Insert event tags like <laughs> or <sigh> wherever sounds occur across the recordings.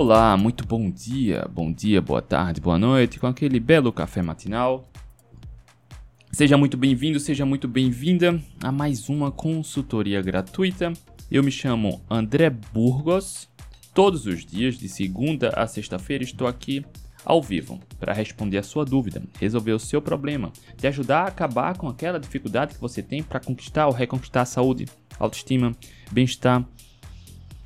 Olá, muito bom dia, bom dia, boa tarde, boa noite, com aquele belo café matinal. Seja muito bem-vindo, seja muito bem-vinda a mais uma consultoria gratuita. Eu me chamo André Burgos. Todos os dias, de segunda a sexta-feira, estou aqui ao vivo para responder a sua dúvida, resolver o seu problema, te ajudar a acabar com aquela dificuldade que você tem para conquistar ou reconquistar a saúde, autoestima, bem-estar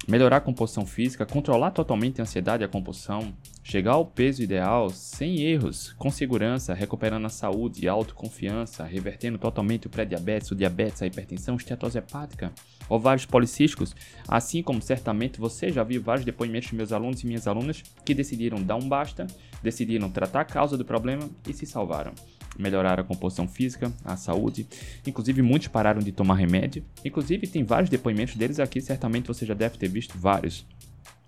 melhorar a composição física, controlar totalmente a ansiedade e a compulsão, chegar ao peso ideal sem erros, com segurança, recuperando a saúde e a autoconfiança, revertendo totalmente o pré-diabetes, o diabetes, a hipertensão, esteatose hepática, ovários policísticos, assim como certamente você já viu vários depoimentos de meus alunos e minhas alunas que decidiram dar um basta, decidiram tratar a causa do problema e se salvaram melhorar a composição física, a saúde. Inclusive, muitos pararam de tomar remédio. Inclusive, tem vários depoimentos deles aqui, certamente você já deve ter visto vários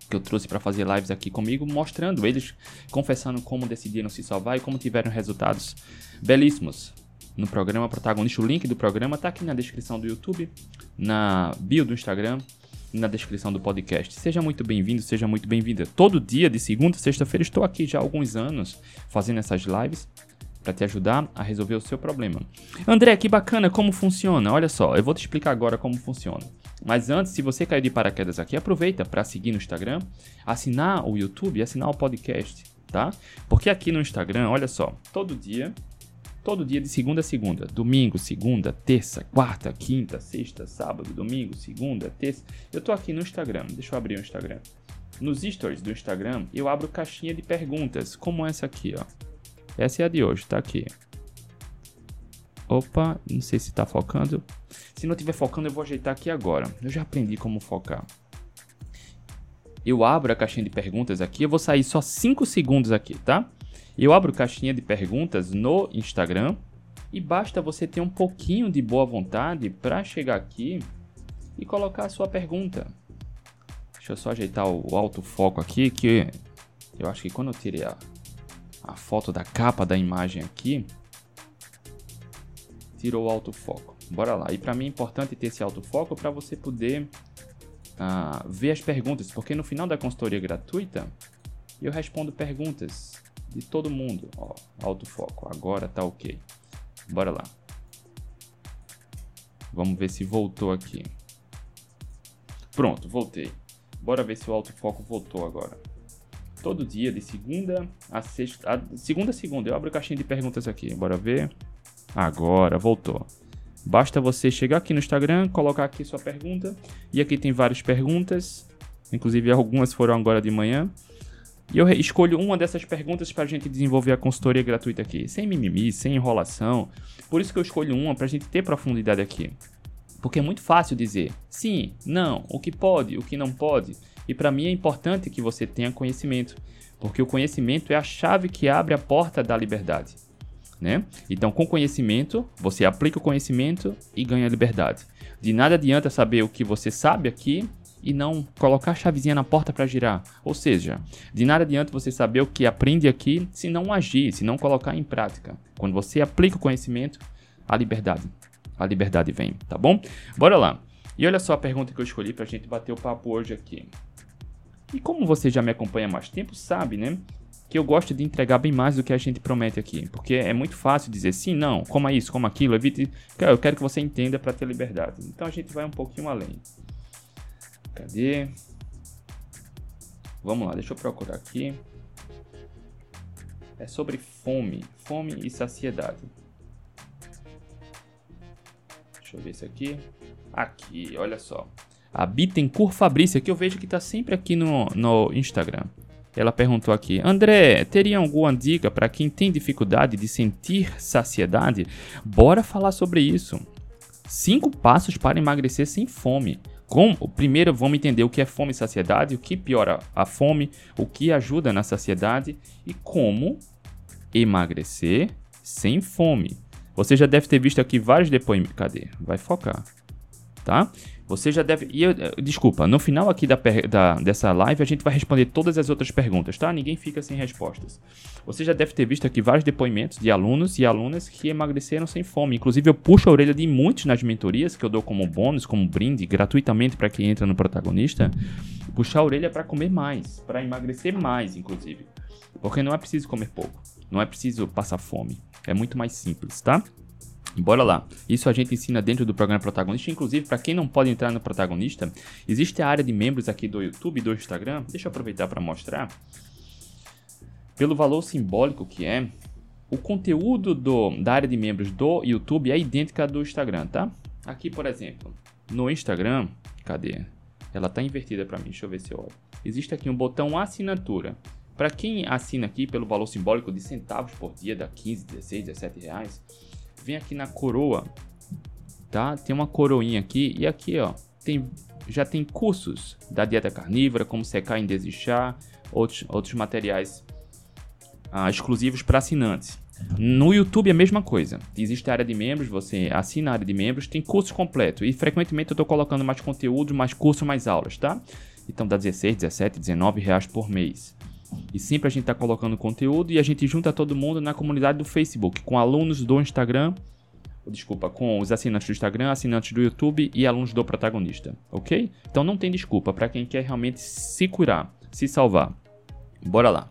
que eu trouxe para fazer lives aqui comigo, mostrando eles confessando como decidiram se salvar e como tiveram resultados belíssimos no programa protagonista. O link do programa está aqui na descrição do YouTube, na bio do Instagram e na descrição do podcast. Seja muito bem-vindo, seja muito bem-vinda. Todo dia, de segunda a sexta-feira, estou aqui já há alguns anos fazendo essas lives para te ajudar a resolver o seu problema. André, que bacana, como funciona? Olha só, eu vou te explicar agora como funciona. Mas antes, se você caiu de paraquedas aqui, aproveita para seguir no Instagram, assinar o YouTube e assinar o podcast, tá? Porque aqui no Instagram, olha só, todo dia, todo dia de segunda a segunda, domingo, segunda, terça, quarta, quinta, sexta, sábado, domingo, segunda, terça, eu tô aqui no Instagram. Deixa eu abrir o Instagram. Nos stories do Instagram, eu abro caixinha de perguntas, como essa aqui, ó. Essa é a de hoje, tá aqui. Opa, não sei se tá focando. Se não estiver focando, eu vou ajeitar aqui agora. Eu já aprendi como focar. Eu abro a caixinha de perguntas aqui, eu vou sair só 5 segundos aqui, tá? Eu abro caixinha de perguntas no Instagram e basta você ter um pouquinho de boa vontade para chegar aqui e colocar a sua pergunta. Deixa eu só ajeitar o alto foco aqui, que eu acho que quando eu tirei a, a foto da capa da imagem aqui, tirou o autofoco. Bora lá. E para mim é importante ter esse autofoco para você poder uh, ver as perguntas, porque no final da consultoria gratuita eu respondo perguntas de todo mundo. Ó, autofoco. Agora tá ok. Bora lá. Vamos ver se voltou aqui. Pronto, voltei. Bora ver se o autofoco voltou agora todo dia, de segunda a sexta. A, segunda a segunda, eu abro a caixinha de perguntas aqui. Bora ver. Agora, voltou. Basta você chegar aqui no Instagram, colocar aqui sua pergunta. E aqui tem várias perguntas. Inclusive, algumas foram agora de manhã. E eu escolho uma dessas perguntas para a gente desenvolver a consultoria gratuita aqui, sem mimimi, sem enrolação. Por isso que eu escolho uma para a gente ter profundidade aqui. Porque é muito fácil dizer sim, não, o que pode, o que não pode. E para mim é importante que você tenha conhecimento, porque o conhecimento é a chave que abre a porta da liberdade. Né? Então, com conhecimento, você aplica o conhecimento e ganha liberdade. De nada adianta saber o que você sabe aqui e não colocar a chavezinha na porta para girar. Ou seja, de nada adianta você saber o que aprende aqui se não agir, se não colocar em prática. Quando você aplica o conhecimento, a liberdade. A liberdade vem, tá bom? Bora lá. E olha só a pergunta que eu escolhi para a gente bater o papo hoje aqui. E como você já me acompanha há mais tempo, sabe, né? Que eu gosto de entregar bem mais do que a gente promete aqui. Porque é muito fácil dizer sim, não, coma isso, coma aquilo, evite. Eu quero que você entenda para ter liberdade. Então a gente vai um pouquinho além. Cadê? Vamos lá, deixa eu procurar aqui. É sobre fome, fome e saciedade. Deixa eu ver isso aqui. Aqui, olha só a Bittencourt Fabrícia, que eu vejo que está sempre aqui no, no Instagram. Ela perguntou aqui: André, teria alguma dica para quem tem dificuldade de sentir saciedade? Bora falar sobre isso. Cinco passos para emagrecer sem fome. Como, primeiro vamos entender o que é fome e saciedade, o que piora a fome, o que ajuda na saciedade e como emagrecer sem fome. Você já deve ter visto aqui vários depoimentos. Cadê? Vai focar. Tá? Você já deve. E eu, eh, desculpa, no final aqui da, da, dessa live a gente vai responder todas as outras perguntas, tá? Ninguém fica sem respostas. Você já deve ter visto aqui vários depoimentos de alunos e alunas que emagreceram sem fome. Inclusive, eu puxo a orelha de muitos nas mentorias que eu dou como bônus, como brinde, gratuitamente para quem entra no protagonista. puxar a orelha para comer mais, para emagrecer mais, inclusive. Porque não é preciso comer pouco, não é preciso passar fome. É muito mais simples, tá? Bora lá. Isso a gente ensina dentro do programa Protagonista. Inclusive, para quem não pode entrar no Protagonista, existe a área de membros aqui do YouTube e do Instagram. Deixa eu aproveitar para mostrar. Pelo valor simbólico que é, o conteúdo do, da área de membros do YouTube é idêntica do Instagram, tá? Aqui, por exemplo, no Instagram, cadê? Ela tá invertida para mim, deixa eu ver se eu olho. Existe aqui um botão assinatura. Para quem assina aqui pelo valor simbólico de centavos por dia, dá 15, 16, 17 reais, vem aqui na coroa, tá? Tem uma coroinha aqui e aqui, ó, tem já tem cursos da dieta carnívora, como secar e desechar, outros, outros materiais ah, exclusivos para assinantes. No YouTube é a mesma coisa. Existe a área de membros, você assina a área de membros, tem cursos completos. E frequentemente eu estou colocando mais conteúdo, mais curso, mais aulas, tá? Então dá 16, 17, 19 reais por mês. E sempre a gente está colocando conteúdo e a gente junta todo mundo na comunidade do Facebook, com alunos do Instagram, desculpa, com os assinantes do Instagram, assinantes do YouTube e alunos do protagonista, ok? Então não tem desculpa para quem quer realmente se curar, se salvar. Bora lá.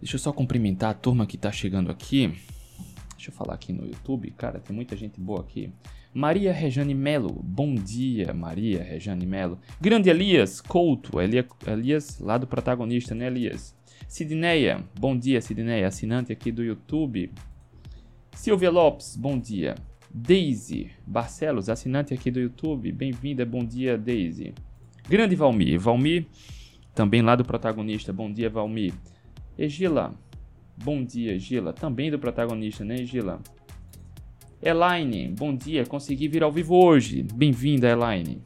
Deixa eu só cumprimentar a turma que está chegando aqui. Deixa eu falar aqui no YouTube, cara, tem muita gente boa aqui. Maria Rejane Melo, bom dia, Maria Rejane Melo. Grande Elias Couto, Elias lá do protagonista, né, Elias? Sidneia, bom dia, Sidneia, assinante aqui do YouTube. Silvia Lopes, bom dia. Daisy Barcelos, assinante aqui do YouTube, bem-vinda, bom dia, Daisy. Grande Valmir, Valmir, também lá do protagonista, bom dia, Valmir. Egila. Bom dia, Gila. Também do protagonista, né, Gila? Elaine, bom dia. Consegui vir ao vivo hoje. Bem-vinda, Elaine.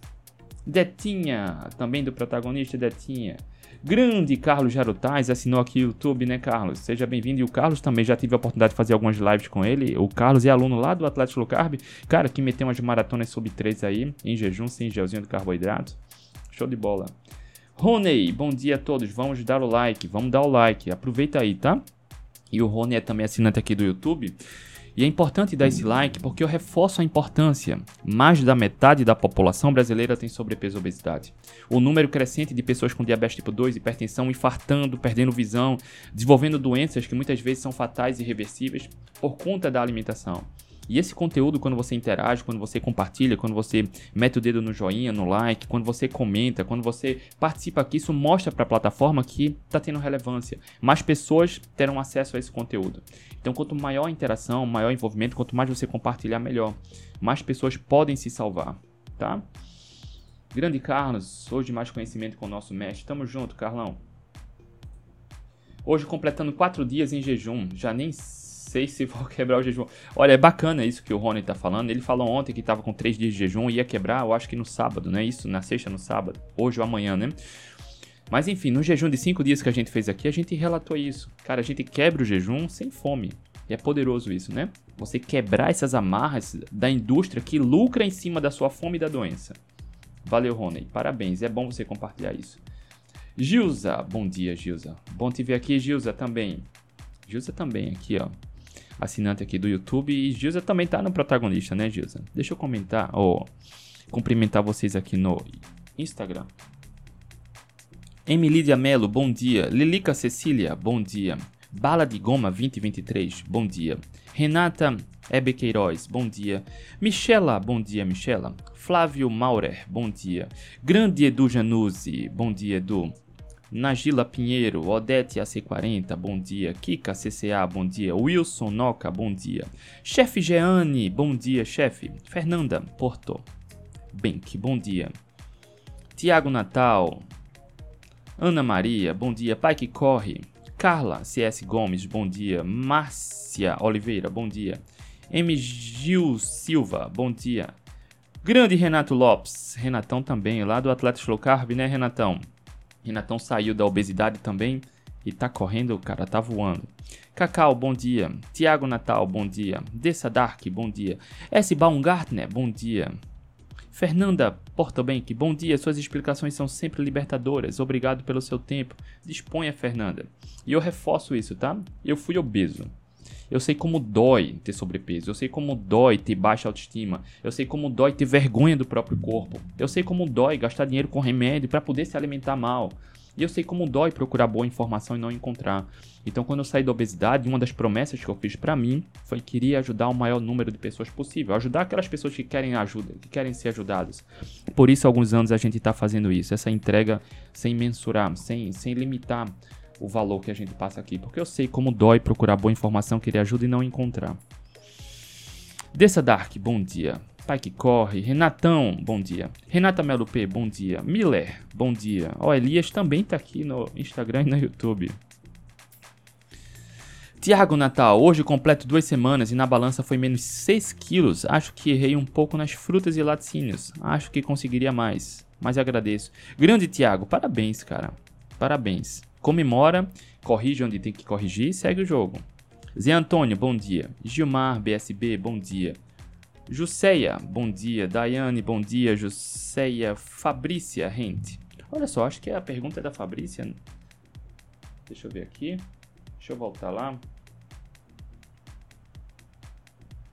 Detinha, também do protagonista, Detinha. Grande Carlos Jarutais assinou aqui o YouTube, né, Carlos? Seja bem-vindo. E o Carlos também já tive a oportunidade de fazer algumas lives com ele. O Carlos é aluno lá do Atlético Low Carb. Cara, que meteu umas maratonas sub 3 aí, em jejum, sem gelzinho de carboidrato. Show de bola. Rony, bom dia a todos. Vamos dar o like, vamos dar o like. Aproveita aí, tá? E o Rony é também assinante aqui do YouTube. E é importante dar esse like porque eu reforço a importância. Mais da metade da população brasileira tem sobrepeso e obesidade. O número crescente de pessoas com diabetes tipo 2, hipertensão, infartando, perdendo visão, desenvolvendo doenças que muitas vezes são fatais e irreversíveis por conta da alimentação. E esse conteúdo, quando você interage, quando você compartilha, quando você mete o dedo no joinha, no like, quando você comenta, quando você participa aqui, isso mostra para a plataforma que está tendo relevância. Mais pessoas terão acesso a esse conteúdo. Então, quanto maior a interação, maior envolvimento, quanto mais você compartilhar, melhor. Mais pessoas podem se salvar, tá? Grande Carlos, hoje mais conhecimento com o nosso mestre. Tamo junto, Carlão. Hoje completando quatro dias em jejum, já nem sei se vou <laughs> quebrar o jejum. Olha, é bacana isso que o Rony tá falando. Ele falou ontem que tava com três dias de jejum e ia quebrar, eu acho que no sábado, né? Isso, na sexta, no sábado. Hoje ou amanhã, né? Mas enfim, no jejum de cinco dias que a gente fez aqui, a gente relatou isso. Cara, a gente quebra o jejum sem fome. E é poderoso isso, né? Você quebrar essas amarras da indústria que lucra em cima da sua fome e da doença. Valeu, Rony. Parabéns. É bom você compartilhar isso. Gilza, bom dia, Gilza. Bom te ver aqui, Gilza, também. Gilza também aqui, ó assinante aqui do YouTube. E Gilza também tá no protagonista, né, Gilza? Deixa eu comentar, ou cumprimentar vocês aqui no Instagram. Emilídia Melo, bom dia. Lilica Cecília, bom dia. Bala de Goma 2023, bom dia. Renata Ebequeiroz, bom dia. Michela, bom dia, Michela. Flávio Maurer, bom dia. Grande Edu Januzzi, bom dia, Edu. Nagila Pinheiro, Odete AC40, bom dia. Kika CCA, bom dia. Wilson Noca, bom dia. Chefe Jeane, bom dia, chefe. Fernanda Porto, Benck, bom dia. Tiago Natal, Ana Maria, bom dia. Pai que corre. Carla CS Gomes, bom dia. Márcia Oliveira, bom dia. M. Gil Silva, bom dia. Grande Renato Lopes, Renatão também, lá do Atlético Low Carb, né, Renatão? Renatão saiu da obesidade também e tá correndo, cara tá voando. Cacau, bom dia. Tiago Natal, bom dia. Dessa Dark, bom dia. S. Baumgartner, bom dia. Fernanda Portobank, bom dia. Suas explicações são sempre libertadoras. Obrigado pelo seu tempo. Disponha, Fernanda. E eu reforço isso, tá? Eu fui obeso. Eu sei como dói ter sobrepeso. Eu sei como dói ter baixa autoestima. Eu sei como dói ter vergonha do próprio corpo. Eu sei como dói gastar dinheiro com remédio para poder se alimentar mal. E eu sei como dói procurar boa informação e não encontrar. Então, quando eu saí da obesidade, uma das promessas que eu fiz para mim foi que queria ajudar o maior número de pessoas possível, ajudar aquelas pessoas que querem ajuda, que querem ser ajudadas. Por isso, há alguns anos a gente está fazendo isso, essa entrega sem mensurar, sem, sem limitar o valor que a gente passa aqui, porque eu sei como dói procurar boa informação, querer ajuda e não encontrar. Dessa Dark, bom dia. Pai que corre. Renatão, bom dia. Renata Melo P, bom dia. Miller, bom dia. Ó, Elias também tá aqui no Instagram e no YouTube. Tiago Natal, hoje completo duas semanas e na balança foi menos 6 quilos. Acho que errei um pouco nas frutas e laticínios. Acho que conseguiria mais, mas agradeço. Grande Tiago, parabéns, cara. Parabéns. Comemora, corrige onde tem que corrigir e segue o jogo. Zé Antônio, bom dia. Gilmar, BSB, bom dia. Jusceia, bom dia. Daiane, bom dia. Jusceia, Fabrícia, Rente. Olha só, acho que a pergunta é da Fabrícia. Deixa eu ver aqui. Deixa eu voltar lá.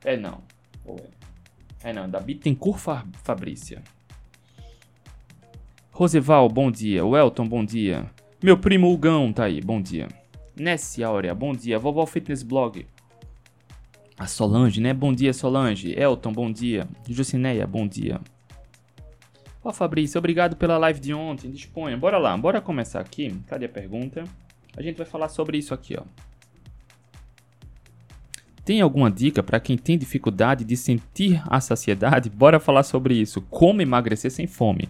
É não. É? É não, da Bittencourt Fabrícia. Roseval, bom dia. Welton, bom dia. Meu primo Hugão tá aí, bom dia. Nessie Áurea, bom dia. Vovó Fitness Blog. A Solange, né? Bom dia, Solange. Elton, bom dia. Jucineia, bom dia. Ó, Fabrício, obrigado pela live de ontem. Disponha. Bora lá, bora começar aqui. Cadê a pergunta? A gente vai falar sobre isso aqui, ó. Tem alguma dica para quem tem dificuldade de sentir a saciedade? Bora falar sobre isso. Como emagrecer sem fome.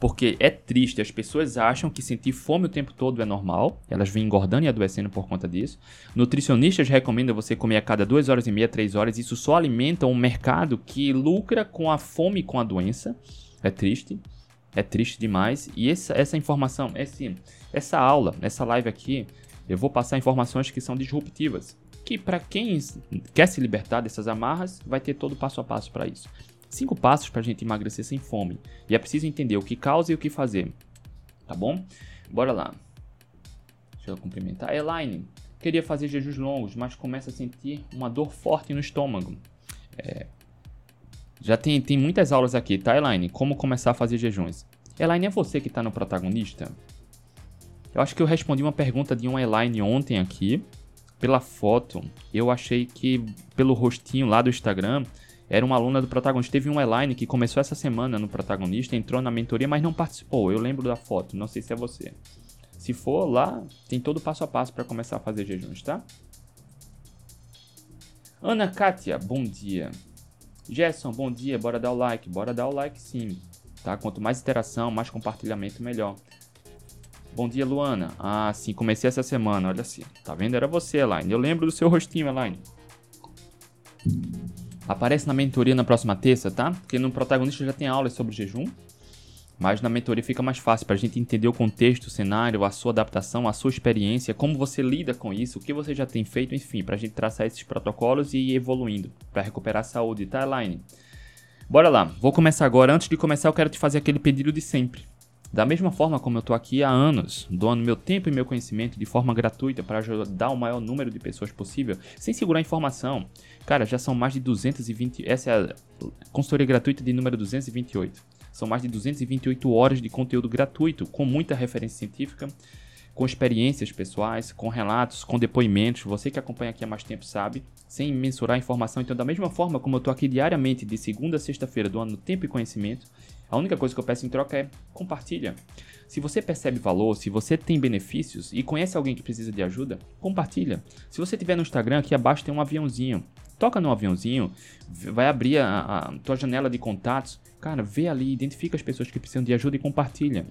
Porque é triste, as pessoas acham que sentir fome o tempo todo é normal, elas vêm engordando e adoecendo por conta disso. Nutricionistas recomendam você comer a cada 2 horas e meia, 3 horas, isso só alimenta um mercado que lucra com a fome e com a doença. É triste, é triste demais. E essa, essa informação, esse, essa aula, essa live aqui, eu vou passar informações que são disruptivas. Que para quem quer se libertar dessas amarras, vai ter todo passo a passo para isso. Cinco passos para a gente emagrecer sem fome. E é preciso entender o que causa e o que fazer. Tá bom? Bora lá. Deixa eu cumprimentar. Elaine, queria fazer jejuns longos, mas começa a sentir uma dor forte no estômago. É... Já tem, tem muitas aulas aqui, tá, Elaine? Como começar a fazer jejuns. Elaine, é você que está no protagonista? Eu acho que eu respondi uma pergunta de uma Elaine ontem aqui. Pela foto, eu achei que pelo rostinho lá do Instagram, era uma aluna do protagonista. Teve um Elaine que começou essa semana no protagonista, entrou na mentoria, mas não participou. Eu lembro da foto, não sei se é você. Se for lá, tem todo o passo a passo para começar a fazer jejuns, tá? Ana Kátia, bom dia. Gerson, bom dia. Bora dar o like. Bora dar o like sim. Tá? Quanto mais interação, mais compartilhamento, melhor. Bom dia, Luana. Ah, sim, comecei essa semana. Olha assim. Tá vendo? Era você, Elaine. Eu lembro do seu rostinho, Elaine. Aparece na mentoria na próxima terça, tá? Porque no protagonista já tem aulas sobre jejum. Mas na mentoria fica mais fácil para a gente entender o contexto, o cenário, a sua adaptação, a sua experiência, como você lida com isso, o que você já tem feito, enfim, para a gente traçar esses protocolos e ir evoluindo para recuperar a saúde, tá, Elaine? Bora lá, vou começar agora. Antes de começar, eu quero te fazer aquele pedido de sempre. Da mesma forma como eu estou aqui há anos, doando meu tempo e meu conhecimento de forma gratuita para ajudar o maior número de pessoas possível, sem segurar informação. Cara, já são mais de 220. Essa é a consultoria gratuita de número 228. São mais de 228 horas de conteúdo gratuito, com muita referência científica, com experiências pessoais, com relatos, com depoimentos. Você que acompanha aqui há mais tempo sabe, sem mensurar a informação. Então, da mesma forma como eu estou aqui diariamente, de segunda a sexta-feira, doando tempo e conhecimento, a única coisa que eu peço em troca é compartilha. Se você percebe valor, se você tem benefícios e conhece alguém que precisa de ajuda, compartilha. Se você tiver no Instagram, aqui abaixo tem um aviãozinho. Toca no aviãozinho, vai abrir a, a tua janela de contatos. Cara, vê ali, identifica as pessoas que precisam de ajuda e compartilha.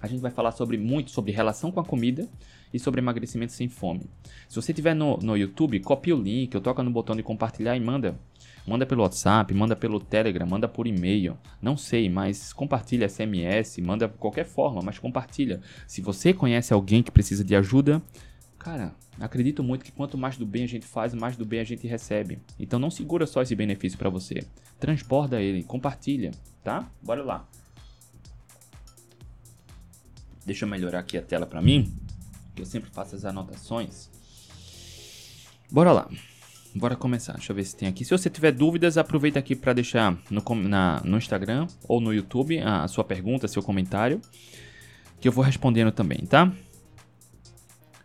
A gente vai falar sobre muito sobre relação com a comida e sobre emagrecimento sem fome. Se você tiver no, no YouTube, copia o link, eu toca no botão de compartilhar e manda. Manda pelo WhatsApp, manda pelo Telegram, manda por e-mail. Não sei, mas compartilha SMS, manda qualquer forma, mas compartilha. Se você conhece alguém que precisa de ajuda, cara, acredito muito que quanto mais do bem a gente faz, mais do bem a gente recebe. Então não segura só esse benefício para você. Transborda ele, compartilha, tá? Bora lá. Deixa eu melhorar aqui a tela para mim, que eu sempre faço as anotações. Bora lá. bora começar. Deixa eu ver se tem aqui. Se você tiver dúvidas, aproveita aqui para deixar no, na, no Instagram ou no YouTube a, a sua pergunta, seu comentário, que eu vou respondendo também, tá?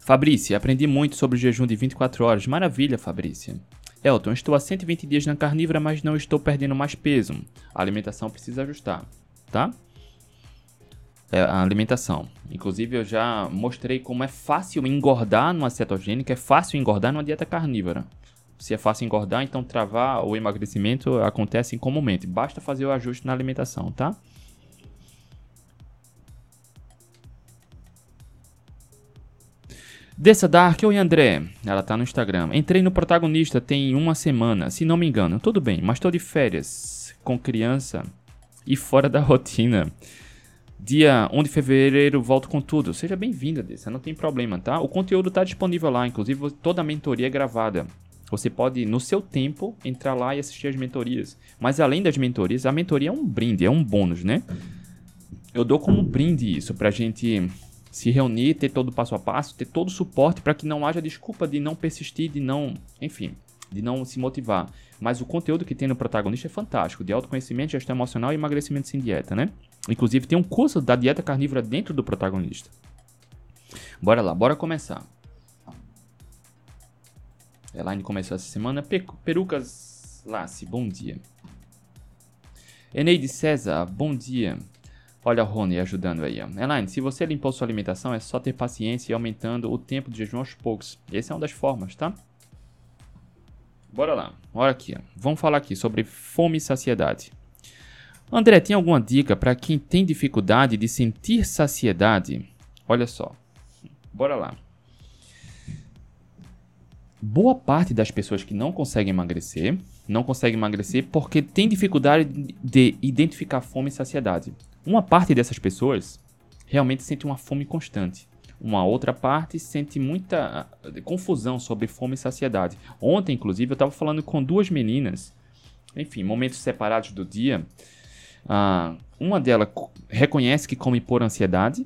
Fabrícia, aprendi muito sobre o jejum de 24 horas. Maravilha, Fabrícia. Elton, estou há 120 dias na carnívora, mas não estou perdendo mais peso. A alimentação precisa ajustar, tá? É a alimentação. Inclusive, eu já mostrei como é fácil engordar numa cetogênica, é fácil engordar numa dieta carnívora. Se é fácil engordar, então travar o emagrecimento acontece comumente. Basta fazer o ajuste na alimentação, tá? Dessa Dark, oi André, ela tá no Instagram. Entrei no protagonista tem uma semana, se não me engano. Tudo bem, mas tô de férias, com criança e fora da <laughs> rotina. Dia 1 de fevereiro volto com tudo. Seja bem-vinda, Dessa, não tem problema, tá? O conteúdo tá disponível lá, inclusive toda a mentoria é gravada. Você pode, no seu tempo, entrar lá e assistir as mentorias. Mas além das mentorias, a mentoria é um brinde, é um bônus, né? Eu dou como brinde isso pra gente se reunir, ter todo o passo a passo, ter todo o suporte para que não haja desculpa de não persistir, de não, enfim, de não se motivar. Mas o conteúdo que tem no protagonista é fantástico, de autoconhecimento, gestão emocional e emagrecimento sem dieta, né? Inclusive tem um curso da dieta carnívora dentro do protagonista. Bora lá, bora começar. Elaine começou essa semana. Perucas Lace, bom dia. Eneide César, bom dia. Olha o Rony ajudando aí. Elaine, se você limpou sua alimentação, é só ter paciência e aumentando o tempo de jejum aos poucos. Essa é uma das formas, tá? Bora lá. Olha aqui. Vamos falar aqui sobre fome e saciedade. André, tem alguma dica para quem tem dificuldade de sentir saciedade? Olha só. Bora lá. Boa parte das pessoas que não conseguem emagrecer, não conseguem emagrecer porque tem dificuldade de identificar fome e saciedade. Uma parte dessas pessoas realmente sente uma fome constante. Uma outra parte sente muita ah, confusão sobre fome e saciedade. Ontem, inclusive, eu estava falando com duas meninas, enfim, momentos separados do dia. Uh, uma delas reconhece que come por ansiedade,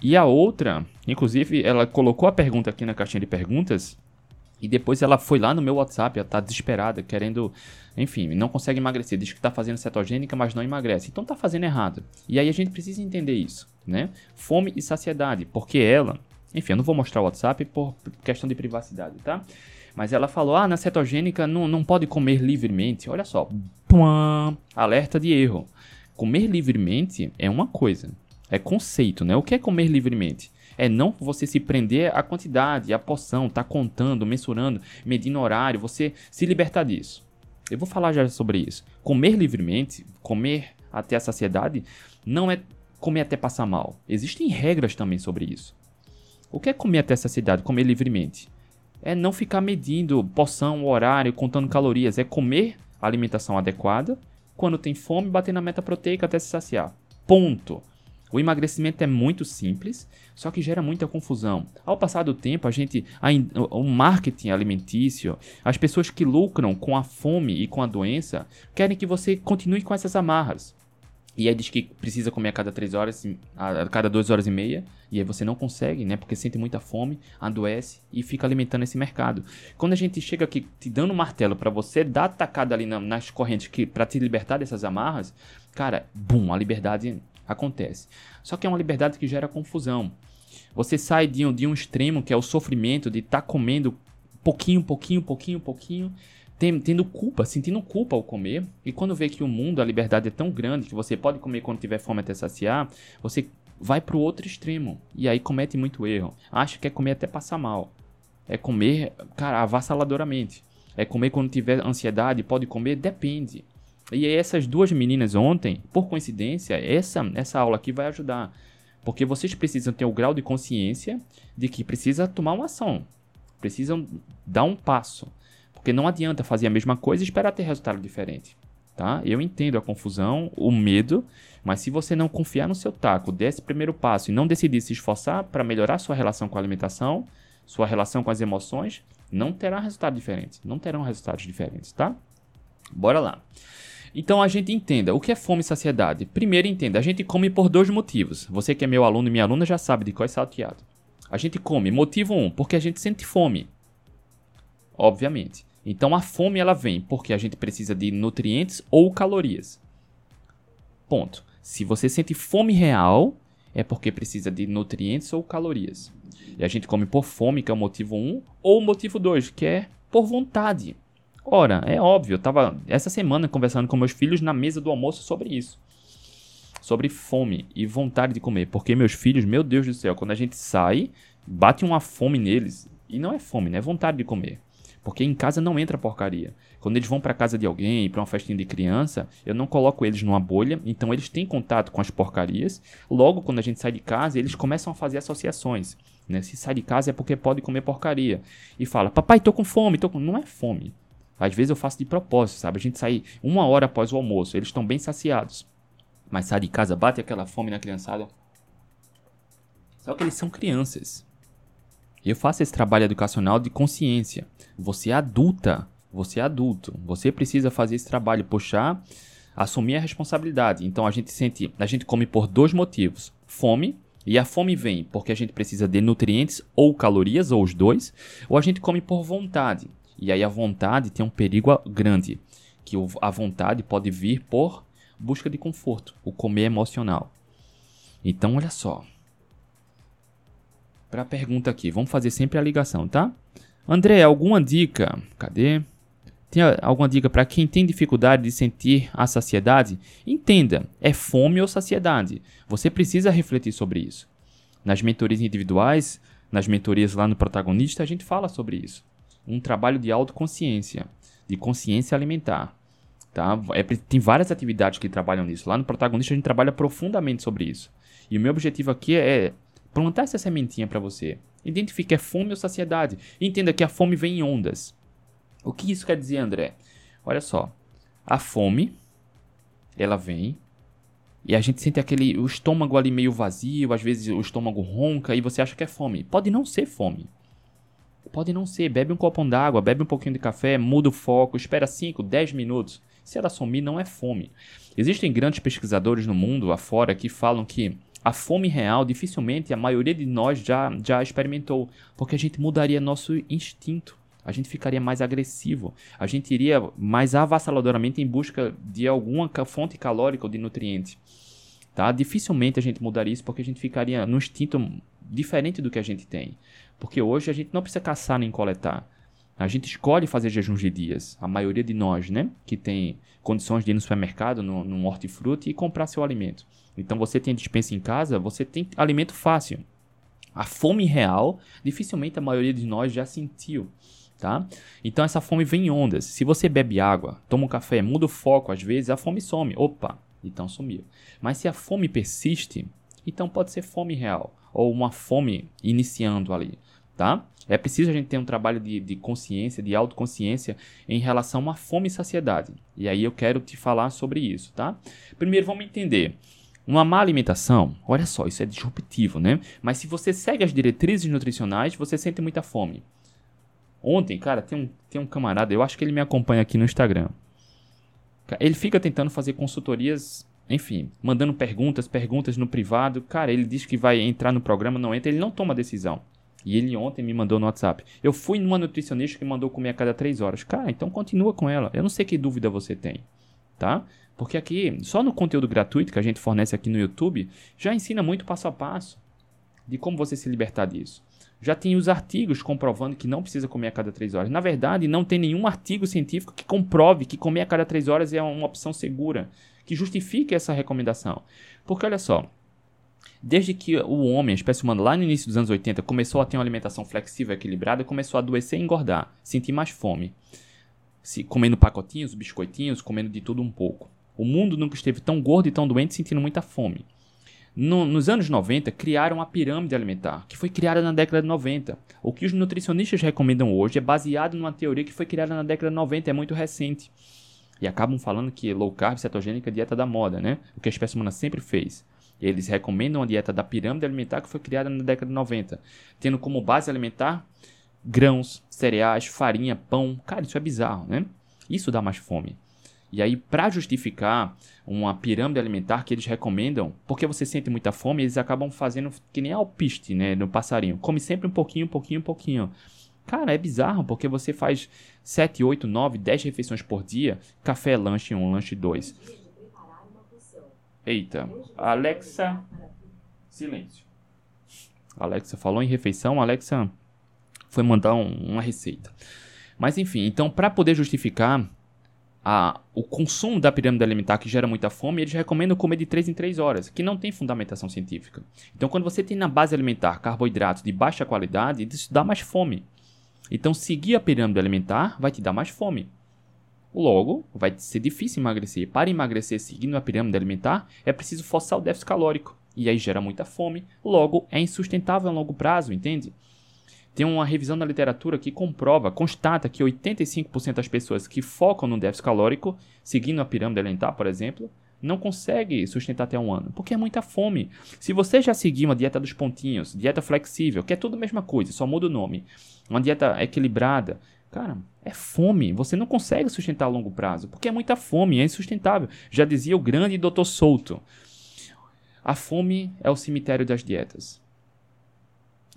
e a outra, inclusive, ela colocou a pergunta aqui na caixinha de perguntas e depois ela foi lá no meu WhatsApp, ela tá desesperada, querendo, enfim, não consegue emagrecer, diz que tá fazendo cetogênica, mas não emagrece. Então tá fazendo errado. E aí a gente precisa entender isso, né? Fome e saciedade, porque ela, enfim, eu não vou mostrar o WhatsApp por questão de privacidade, tá? Mas ela falou: "Ah, na cetogênica não, não pode comer livremente". Olha só, pum, alerta de erro. Comer livremente é uma coisa, é conceito, né? O que é comer livremente? É não você se prender à quantidade, à porção, tá contando, mensurando, medindo horário, você se libertar disso. Eu vou falar já sobre isso. Comer livremente, comer até a saciedade, não é comer até passar mal. Existem regras também sobre isso. O que é comer até a saciedade? Comer livremente. É não ficar medindo porção, horário, contando calorias. É comer alimentação adequada. Quando tem fome, bater na meta proteica até se saciar. Ponto. O emagrecimento é muito simples, só que gera muita confusão. Ao passar do tempo, a gente, a, o marketing alimentício, as pessoas que lucram com a fome e com a doença, querem que você continue com essas amarras. E aí diz que precisa comer a cada 3 horas, a cada 2 horas e meia, e aí você não consegue, né? Porque sente muita fome, adoece e fica alimentando esse mercado. Quando a gente chega aqui te dando um martelo para você dar tacada ali na, nas correntes que para te libertar dessas amarras, cara, bum, a liberdade Acontece. Só que é uma liberdade que gera confusão. Você sai de um, de um extremo que é o sofrimento de estar tá comendo pouquinho, pouquinho, pouquinho, pouquinho, tendo culpa, sentindo culpa ao comer. E quando vê que o mundo, a liberdade é tão grande que você pode comer quando tiver fome até saciar, você vai para o outro extremo. E aí comete muito erro. Acha que é comer até passar mal. É comer, cara, avassaladoramente. É comer quando tiver ansiedade, pode comer? Depende. E essas duas meninas ontem, por coincidência, essa, essa aula aqui vai ajudar. Porque vocês precisam ter o grau de consciência de que precisa tomar uma ação. Precisam dar um passo. Porque não adianta fazer a mesma coisa e esperar ter resultado diferente. Tá? Eu entendo a confusão, o medo, mas se você não confiar no seu taco, der esse primeiro passo e não decidir se esforçar para melhorar sua relação com a alimentação, sua relação com as emoções, não terá resultado diferente. Não terão resultados diferentes, tá? Bora lá. Então a gente entenda o que é fome e saciedade. Primeiro entenda, a gente come por dois motivos. Você que é meu aluno e minha aluna já sabe de qual é salteado. A gente come, motivo um, porque a gente sente fome. Obviamente. Então a fome ela vem porque a gente precisa de nutrientes ou calorias. Ponto. Se você sente fome real, é porque precisa de nutrientes ou calorias. E a gente come por fome, que é o motivo 1, ou o motivo 2, que é por vontade. Ora, é óbvio, eu estava essa semana conversando com meus filhos na mesa do almoço sobre isso. Sobre fome e vontade de comer. Porque meus filhos, meu Deus do céu, quando a gente sai, bate uma fome neles. E não é fome, né? É vontade de comer. Porque em casa não entra porcaria. Quando eles vão para casa de alguém, para uma festinha de criança, eu não coloco eles numa bolha, então eles têm contato com as porcarias. Logo, quando a gente sai de casa, eles começam a fazer associações. Né? Se sai de casa é porque pode comer porcaria. E fala, papai, tô com fome, tô com... Não é fome. Às vezes eu faço de propósito, sabe? A gente sai uma hora após o almoço, eles estão bem saciados. Mas sai de casa, bate aquela fome na criançada. Só que eles são crianças. Eu faço esse trabalho educacional de consciência. Você é adulta, você é adulto, você precisa fazer esse trabalho, puxar, assumir a responsabilidade. Então a gente sente, a gente come por dois motivos: fome e a fome vem porque a gente precisa de nutrientes ou calorias, ou os dois, ou a gente come por vontade. E aí a vontade tem um perigo grande, que a vontade pode vir por busca de conforto, o comer emocional. Então olha só, para a pergunta aqui. Vamos fazer sempre a ligação, tá? André, alguma dica? Cadê? Tem alguma dica para quem tem dificuldade de sentir a saciedade? Entenda, é fome ou saciedade. Você precisa refletir sobre isso. Nas mentorias individuais, nas mentorias lá no protagonista, a gente fala sobre isso. Um trabalho de autoconsciência, de consciência alimentar. Tá? É, tem várias atividades que trabalham nisso. Lá no protagonista a gente trabalha profundamente sobre isso. E o meu objetivo aqui é plantar essa sementinha para você. Identifique é fome ou saciedade. Entenda que a fome vem em ondas. O que isso quer dizer, André? Olha só. A fome, ela vem e a gente sente aquele o estômago ali meio vazio, às vezes o estômago ronca e você acha que é fome. Pode não ser fome. Pode não ser. Bebe um copo d'água, bebe um pouquinho de café, muda o foco, espera 5, 10 minutos. Se ela sumir, não é fome. Existem grandes pesquisadores no mundo afora que falam que a fome real, dificilmente a maioria de nós já, já experimentou, porque a gente mudaria nosso instinto. A gente ficaria mais agressivo, a gente iria mais avassaladoramente em busca de alguma fonte calórica ou de nutriente. Tá? Dificilmente a gente mudaria isso porque a gente ficaria no instinto diferente do que a gente tem. Porque hoje a gente não precisa caçar nem coletar. A gente escolhe fazer jejuns de dias. A maioria de nós, né? Que tem condições de ir no supermercado, no, no hortifruti e comprar seu alimento. Então você tem dispensa em casa, você tem alimento fácil. A fome real, dificilmente a maioria de nós já sentiu, tá? Então essa fome vem em ondas. Se você bebe água, toma um café, muda o foco, às vezes a fome some. Opa, então sumiu. Mas se a fome persiste, então pode ser fome real ou uma fome iniciando ali, tá? É preciso a gente ter um trabalho de, de consciência, de autoconsciência em relação à fome e saciedade. E aí eu quero te falar sobre isso, tá? Primeiro vamos entender uma má alimentação, olha só, isso é disruptivo, né? Mas se você segue as diretrizes nutricionais, você sente muita fome. Ontem, cara, tem um, tem um camarada, eu acho que ele me acompanha aqui no Instagram. Ele fica tentando fazer consultorias, enfim, mandando perguntas, perguntas no privado. Cara, ele diz que vai entrar no programa, não entra, ele não toma decisão. E ele ontem me mandou no WhatsApp. Eu fui numa nutricionista que mandou comer a cada três horas. Cara, então continua com ela. Eu não sei que dúvida você tem, tá? Porque aqui, só no conteúdo gratuito que a gente fornece aqui no YouTube, já ensina muito passo a passo de como você se libertar disso. Já tem os artigos comprovando que não precisa comer a cada 3 horas. Na verdade, não tem nenhum artigo científico que comprove que comer a cada 3 horas é uma opção segura, que justifique essa recomendação. Porque olha só, desde que o homem, a espécie humana, lá no início dos anos 80, começou a ter uma alimentação flexível e equilibrada, começou a adoecer e engordar, sentir mais fome. Se, comendo pacotinhos, biscoitinhos, comendo de tudo um pouco. O mundo nunca esteve tão gordo e tão doente sentindo muita fome. No, nos anos 90, criaram a pirâmide alimentar, que foi criada na década de 90. O que os nutricionistas recomendam hoje é baseado numa teoria que foi criada na década de 90, é muito recente. E acabam falando que low carb cetogênica é dieta da moda, né? O que a espécie humana sempre fez. Eles recomendam a dieta da pirâmide alimentar que foi criada na década de 90, tendo como base alimentar grãos, cereais, farinha, pão. Cara, isso é bizarro, né? Isso dá mais fome. E aí, para justificar uma pirâmide alimentar que eles recomendam, porque você sente muita fome, eles acabam fazendo que nem alpiste, né, no passarinho. Come sempre um pouquinho, um pouquinho, um pouquinho. Cara, é bizarro, porque você faz 7, 8, 9, 10 refeições por dia, café, lanche 1, lanche 2. Eita, Alexa, silêncio. Alexa falou em refeição, Alexa foi mandar um, uma receita. Mas enfim, então para poder justificar a, o consumo da pirâmide alimentar que gera muita fome, eles recomendam comer de 3 em 3 horas, que não tem fundamentação científica. Então quando você tem na base alimentar carboidratos de baixa qualidade, isso dá mais fome. Então seguir a pirâmide alimentar vai te dar mais fome. Logo, vai ser difícil emagrecer. Para emagrecer seguindo a pirâmide alimentar, é preciso forçar o déficit calórico. E aí gera muita fome. Logo, é insustentável a longo prazo, entende? Tem uma revisão da literatura que comprova, constata que 85% das pessoas que focam no déficit calórico, seguindo a pirâmide alimentar, por exemplo, não consegue sustentar até um ano, porque é muita fome. Se você já seguir uma dieta dos pontinhos, dieta flexível, que é tudo a mesma coisa, só muda o nome, uma dieta equilibrada, cara, é fome. Você não consegue sustentar a longo prazo, porque é muita fome, é insustentável. Já dizia o grande Dr. Souto. A fome é o cemitério das dietas.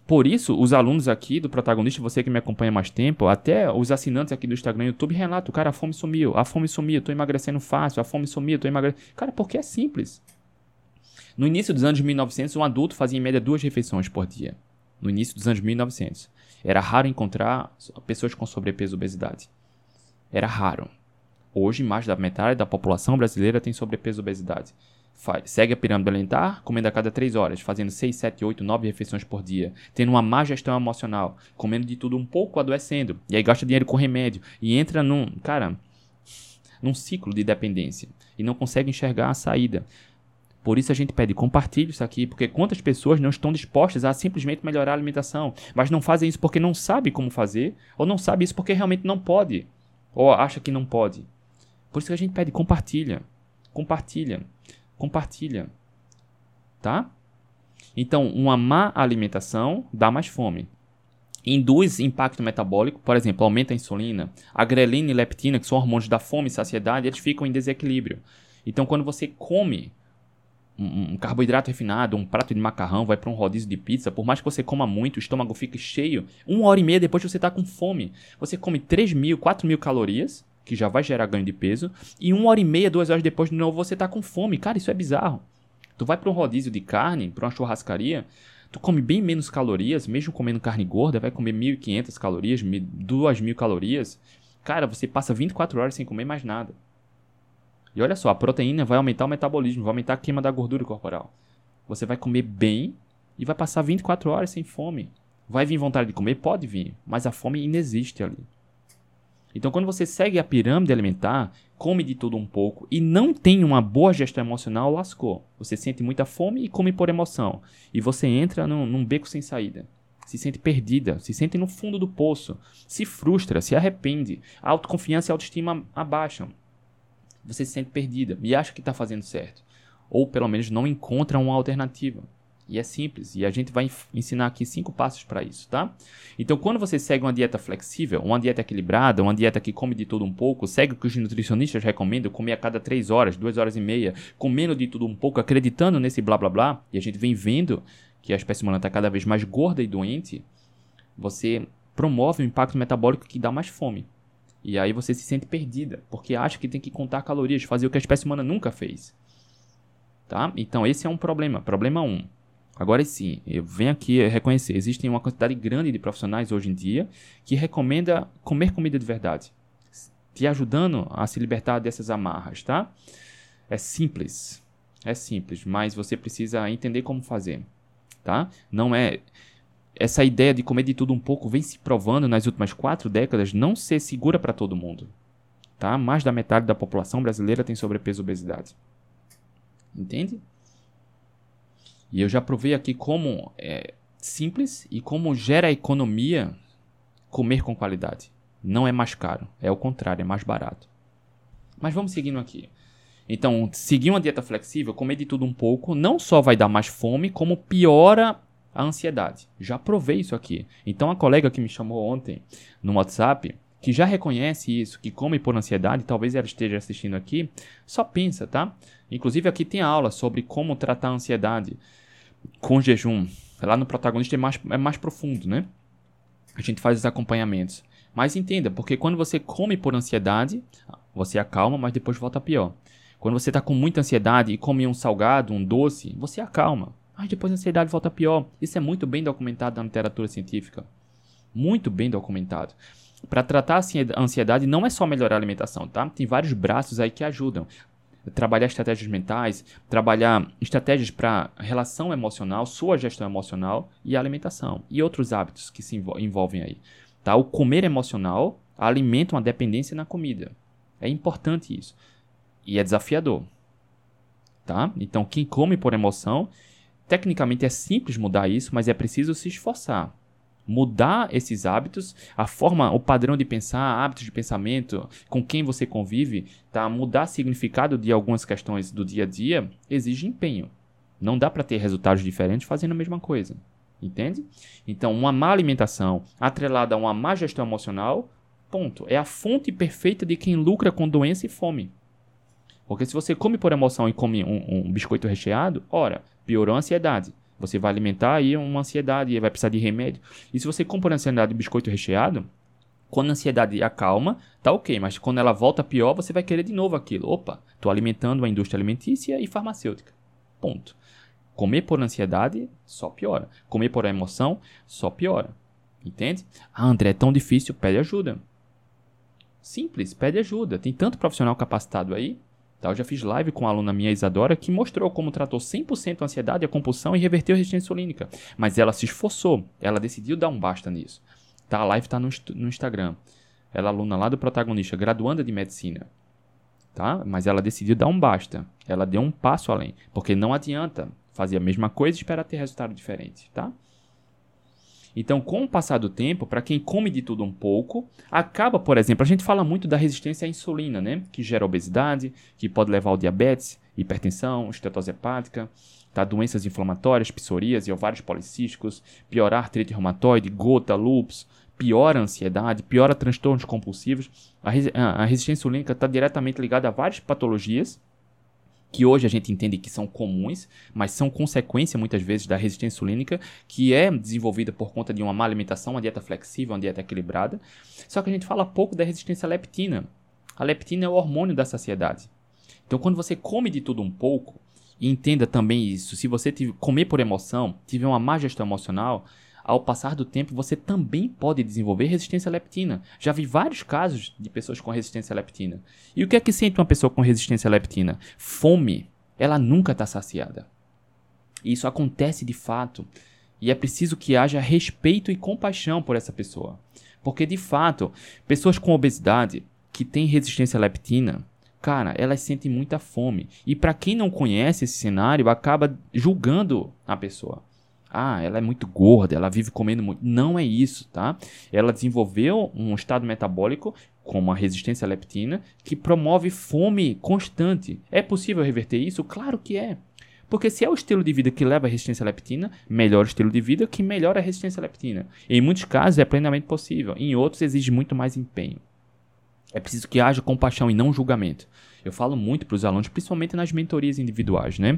Por isso, os alunos aqui do protagonista, você que me acompanha mais tempo, até os assinantes aqui do Instagram e YouTube relatam, cara, a fome sumiu, a fome sumiu, tô emagrecendo fácil, a fome sumiu, tô emagrecendo. Cara, porque é simples. No início dos anos 1900, um adulto fazia em média duas refeições por dia. No início dos anos 1900. Era raro encontrar pessoas com sobrepeso e obesidade. Era raro. Hoje, mais da metade da população brasileira tem sobrepeso e obesidade segue a pirâmide alimentar, comendo a cada 3 horas, fazendo 6, 7, 8, 9 refeições por dia, tendo uma má gestão emocional, comendo de tudo um pouco, adoecendo, e aí gasta dinheiro com remédio, e entra num, cara, num ciclo de dependência, e não consegue enxergar a saída. Por isso a gente pede, compartilhe isso aqui, porque quantas pessoas não estão dispostas a simplesmente melhorar a alimentação, mas não fazem isso porque não sabe como fazer, ou não sabe isso porque realmente não pode, ou acha que não pode. Por isso que a gente pede, compartilha, compartilha compartilha. Tá? Então, uma má alimentação dá mais fome. Induz impacto metabólico, por exemplo, aumenta a insulina, a grelina e leptina, que são hormônios da fome e saciedade, eles ficam em desequilíbrio. Então, quando você come um, carboidrato refinado, um prato de macarrão, vai para um rodízio de pizza, por mais que você coma muito, o estômago fique cheio, uma hora e meia depois você está com fome. Você come 3 mil, 4 mil calorias, que já vai gerar ganho de peso, e uma hora e meia, duas horas depois de novo você tá com fome. Cara, isso é bizarro. Tu vai para um rodízio de carne, para uma churrascaria, tu come bem menos calorias, mesmo comendo carne gorda, vai comer 1.500 calorias, 2.000 calorias. Cara, você passa 24 horas sem comer mais nada. E olha só, a proteína vai aumentar o metabolismo, vai aumentar a queima da gordura corporal. Você vai comer bem e vai passar 24 horas sem fome. Vai vir vontade de comer? Pode vir, mas a fome inexiste ali. Então, quando você segue a pirâmide alimentar, come de tudo um pouco e não tem uma boa gestão emocional, lascou. Você sente muita fome e come por emoção. E você entra num, num beco sem saída. Se sente perdida, se sente no fundo do poço, se frustra, se arrepende, a autoconfiança e a autoestima abaixam. Você se sente perdida e acha que está fazendo certo. Ou pelo menos não encontra uma alternativa. E é simples. E a gente vai ensinar aqui cinco passos para isso, tá? Então, quando você segue uma dieta flexível, uma dieta equilibrada, uma dieta que come de tudo um pouco, segue o que os nutricionistas recomendam, comer a cada três horas, duas horas e meia, comendo de tudo um pouco, acreditando nesse blá blá blá, e a gente vem vendo que a espécie humana está cada vez mais gorda e doente, você promove um impacto metabólico que dá mais fome. E aí você se sente perdida, porque acha que tem que contar calorias, fazer o que a espécie humana nunca fez. Tá? Então esse é um problema. Problema 1. Um. Agora sim, eu venho aqui reconhecer, existem uma quantidade grande de profissionais hoje em dia que recomenda comer comida de verdade, te ajudando a se libertar dessas amarras, tá? É simples, é simples, mas você precisa entender como fazer, tá? Não é essa ideia de comer de tudo um pouco vem se provando nas últimas quatro décadas não ser segura para todo mundo, tá? Mais da metade da população brasileira tem sobrepeso e obesidade, entende? E eu já provei aqui como é simples e como gera economia comer com qualidade. Não é mais caro, é o contrário, é mais barato. Mas vamos seguindo aqui. Então, seguir uma dieta flexível, comer de tudo um pouco, não só vai dar mais fome, como piora a ansiedade. Já provei isso aqui. Então, a colega que me chamou ontem no WhatsApp, que já reconhece isso, que come por ansiedade, talvez ela esteja assistindo aqui, só pensa, tá? Inclusive, aqui tem aula sobre como tratar a ansiedade com jejum. Lá no protagonista é mais, é mais profundo, né? a gente faz os acompanhamentos. Mas entenda, porque quando você come por ansiedade, você acalma, mas depois volta pior. Quando você está com muita ansiedade e come um salgado, um doce, você acalma. Mas depois a ansiedade volta pior. Isso é muito bem documentado na literatura científica. Muito bem documentado. Para tratar a ansiedade não é só melhorar a alimentação, tá? Tem vários braços aí que ajudam. Trabalhar estratégias mentais, trabalhar estratégias para relação emocional, sua gestão emocional e alimentação. E outros hábitos que se envolvem aí. Tá? O comer emocional alimenta uma dependência na comida. É importante isso. E é desafiador. Tá? Então, quem come por emoção, tecnicamente é simples mudar isso, mas é preciso se esforçar. Mudar esses hábitos, a forma, o padrão de pensar, hábitos de pensamento, com quem você convive, tá? Mudar significado de algumas questões do dia a dia exige empenho. Não dá para ter resultados diferentes fazendo a mesma coisa. Entende? Então, uma má alimentação atrelada a uma má gestão emocional, ponto. É a fonte perfeita de quem lucra com doença e fome. Porque se você come por emoção e come um, um biscoito recheado, ora, piorou a ansiedade. Você vai alimentar aí uma ansiedade e vai precisar de remédio. E se você come por ansiedade biscoito recheado, quando a ansiedade acalma, tá ok, mas quando ela volta pior, você vai querer de novo aquilo. Opa, estou alimentando a indústria alimentícia e farmacêutica. Ponto. Comer por ansiedade só piora. Comer por emoção só piora. Entende? Ah, André, é tão difícil, pede ajuda. Simples, pede ajuda. Tem tanto profissional capacitado aí. Tá? Eu já fiz live com uma aluna minha, Isadora, que mostrou como tratou 100% a ansiedade, a compulsão e reverteu a resistência insulínica. Mas ela se esforçou. Ela decidiu dar um basta nisso. Tá? A live está no, no Instagram. Ela é aluna lá do protagonista, graduanda de medicina. Tá? Mas ela decidiu dar um basta. Ela deu um passo além. Porque não adianta fazer a mesma coisa e esperar ter resultado diferente, tá? Então, com o passar do tempo, para quem come de tudo um pouco, acaba, por exemplo, a gente fala muito da resistência à insulina, né? Que gera obesidade, que pode levar ao diabetes, hipertensão, estetose hepática, tá? doenças inflamatórias, psoríase, ovários policísticos, piorar artrite reumatoide, gota, lúpus, piora a ansiedade, piora transtornos compulsivos. A, resistência insulínica está diretamente ligada a várias patologias, que hoje a gente entende que são comuns, mas são consequência muitas vezes da resistência insulínica, que é desenvolvida por conta de uma má alimentação, uma dieta flexível, uma dieta equilibrada. Só que a gente fala pouco da resistência à leptina. A leptina é o hormônio da saciedade. Então, quando você come de tudo um pouco, e entenda também isso, se você comer por emoção, tiver uma má gestão emocional, ao passar do tempo, você também pode desenvolver resistência à leptina. Já vi vários casos de pessoas com resistência à leptina. E o que é que sente uma pessoa com resistência à leptina? Fome. Ela nunca está saciada. E isso acontece de fato. E é preciso que haja respeito e compaixão por essa pessoa. Porque, de fato, pessoas com obesidade que têm resistência à leptina, cara, elas sentem muita fome. E para quem não conhece esse cenário, acaba julgando a pessoa. Ah, ela é muito gorda, ela vive comendo muito. Não é isso, tá? Ela desenvolveu um estado metabólico como a resistência à leptina que promove fome constante. É possível reverter isso? Claro que é. Porque se é o estilo de vida que leva à resistência à leptina, melhor estilo de vida que melhora a resistência à leptina. Em muitos casos é plenamente possível, em outros exige muito mais empenho. É preciso que haja compaixão e não julgamento. Eu falo muito para os alunos, principalmente nas mentorias individuais, né?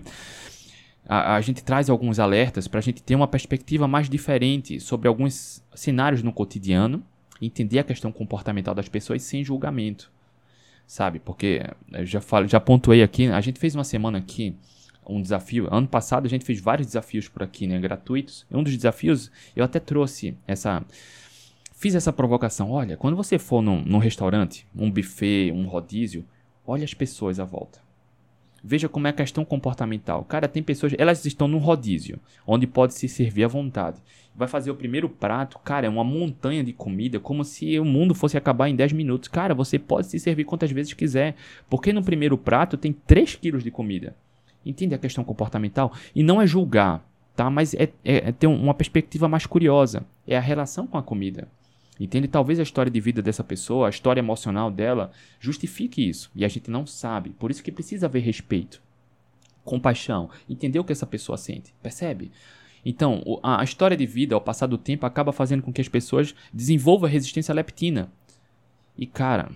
A, a gente traz alguns alertas para a gente ter uma perspectiva mais diferente sobre alguns cenários no cotidiano, entender a questão comportamental das pessoas sem julgamento, sabe? Porque eu já falo, já pontuei aqui, a gente fez uma semana aqui um desafio. Ano passado a gente fez vários desafios por aqui, né, gratuitos. E um dos desafios eu até trouxe essa fiz essa provocação. Olha, quando você for num, num restaurante, um buffet, um rodízio, olha as pessoas à volta. Veja como é a questão comportamental. Cara, tem pessoas, elas estão num rodízio, onde pode se servir à vontade. Vai fazer o primeiro prato, cara, é uma montanha de comida, como se o mundo fosse acabar em 10 minutos. Cara, você pode se servir quantas vezes quiser, porque no primeiro prato tem 3 quilos de comida. Entende a questão comportamental? E não é julgar, tá? Mas é, é, é ter uma perspectiva mais curiosa. É a relação com a comida. Entende? Talvez a história de vida dessa pessoa, a história emocional dela, justifique isso. E a gente não sabe. Por isso que precisa haver respeito, compaixão, entender o que essa pessoa sente. Percebe? Então, a história de vida, ao passar do tempo, acaba fazendo com que as pessoas desenvolvam resistência à leptina. E, cara,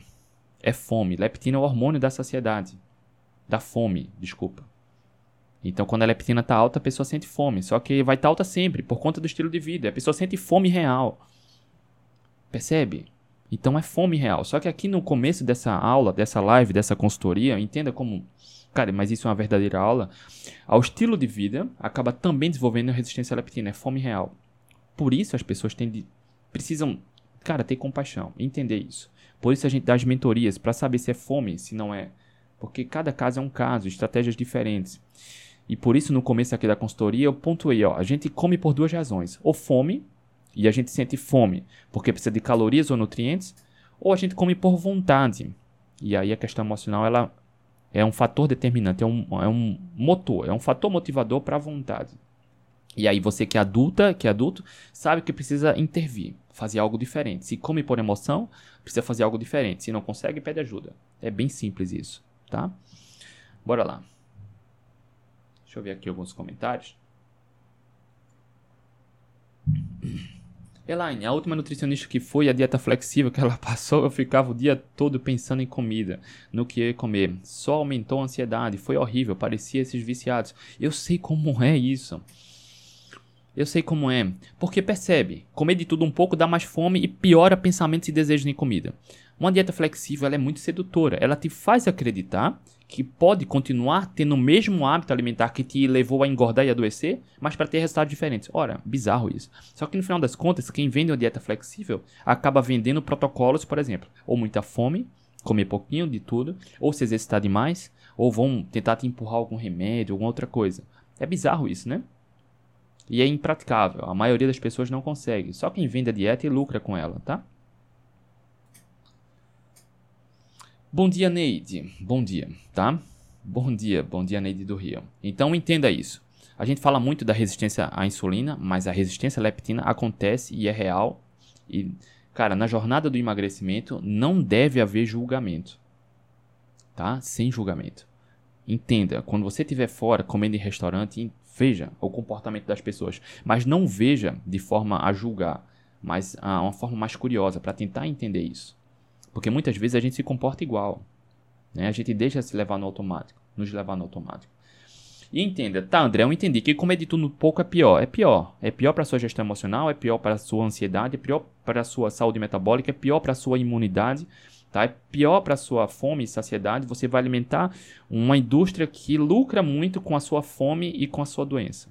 é fome. Leptina é o hormônio da saciedade. Da fome, desculpa. Então, quando a leptina está alta, a pessoa sente fome. Só que vai estar tá alta sempre, por conta do estilo de vida. A pessoa sente fome real. Percebe? Então é fome real. Só que aqui no começo dessa aula, dessa live, dessa consultoria, entenda como. Cara, mas isso é uma verdadeira aula. Ao estilo de vida acaba também desenvolvendo resistência à leptina, é fome real. Por isso as pessoas têm de, precisam, cara, ter compaixão, entender isso. Por isso a gente dá as mentorias para saber se é fome, se não é. Porque cada caso é um caso, estratégias diferentes. E por isso no começo aqui da consultoria eu pontuei, ó, a gente come por duas razões. Ou fome, e a gente sente fome porque precisa de calorias ou nutrientes, ou a gente come por vontade. E aí a questão emocional ela é um fator determinante, é um, é um motor, é um fator motivador para a vontade. E aí você que é adulta, que é adulto, sabe que precisa intervir, fazer algo diferente. Se come por emoção, precisa fazer algo diferente. Se não consegue, pede ajuda. É bem simples isso, tá? Bora lá. Deixa eu ver aqui alguns comentários. Elaine, a última nutricionista que foi, a dieta flexível que ela <laughs> passou, eu ficava o dia todo pensando em comida, no que comer. Só aumentou a ansiedade, foi horrível, parecia esses viciados. Eu sei como é isso. Eu sei como é. Porque percebe, comer de tudo um pouco dá mais fome e piora pensamentos e desejos em comida. Uma dieta flexível é muito sedutora. Ela te faz acreditar que pode continuar tendo o mesmo hábito alimentar que te levou a engordar e adoecer, mas para ter resultados diferentes. Ora, bizarro isso. Só que no final das contas, quem vende uma dieta flexível acaba vendendo protocolos, por exemplo, ou muita fome, comer pouquinho de tudo, ou se exercitar demais, ou vão tentar te empurrar algum remédio, alguma outra coisa. É bizarro isso, né? E é impraticável. A maioria das pessoas não consegue. Só quem vende a dieta e lucra com ela, tá? Bom dia, Neide. Bom dia, tá? Bom dia, bom dia, Neide do Rio. Então entenda isso. A gente fala muito da resistência à insulina, mas a resistência à leptina acontece e é real. E, cara, na jornada do emagrecimento não deve haver julgamento. Tá? Sem julgamento. Entenda, quando você estiver fora comendo em restaurante, veja o comportamento das pessoas, mas não veja de forma a julgar, mas a uma forma mais curiosa para tentar entender isso. Porque muitas vezes a gente se comporta igual. Né? A gente deixa se levar no automático, nos levar no automático. E entenda, tá, André, eu entendi que de tudo pouco é pior. É pior. É pior para sua gestão emocional, é pior para sua ansiedade, é pior para sua saúde metabólica, é pior para sua imunidade, tá? É pior para sua fome e saciedade. Você vai alimentar uma indústria que lucra muito com a sua fome e com a sua doença.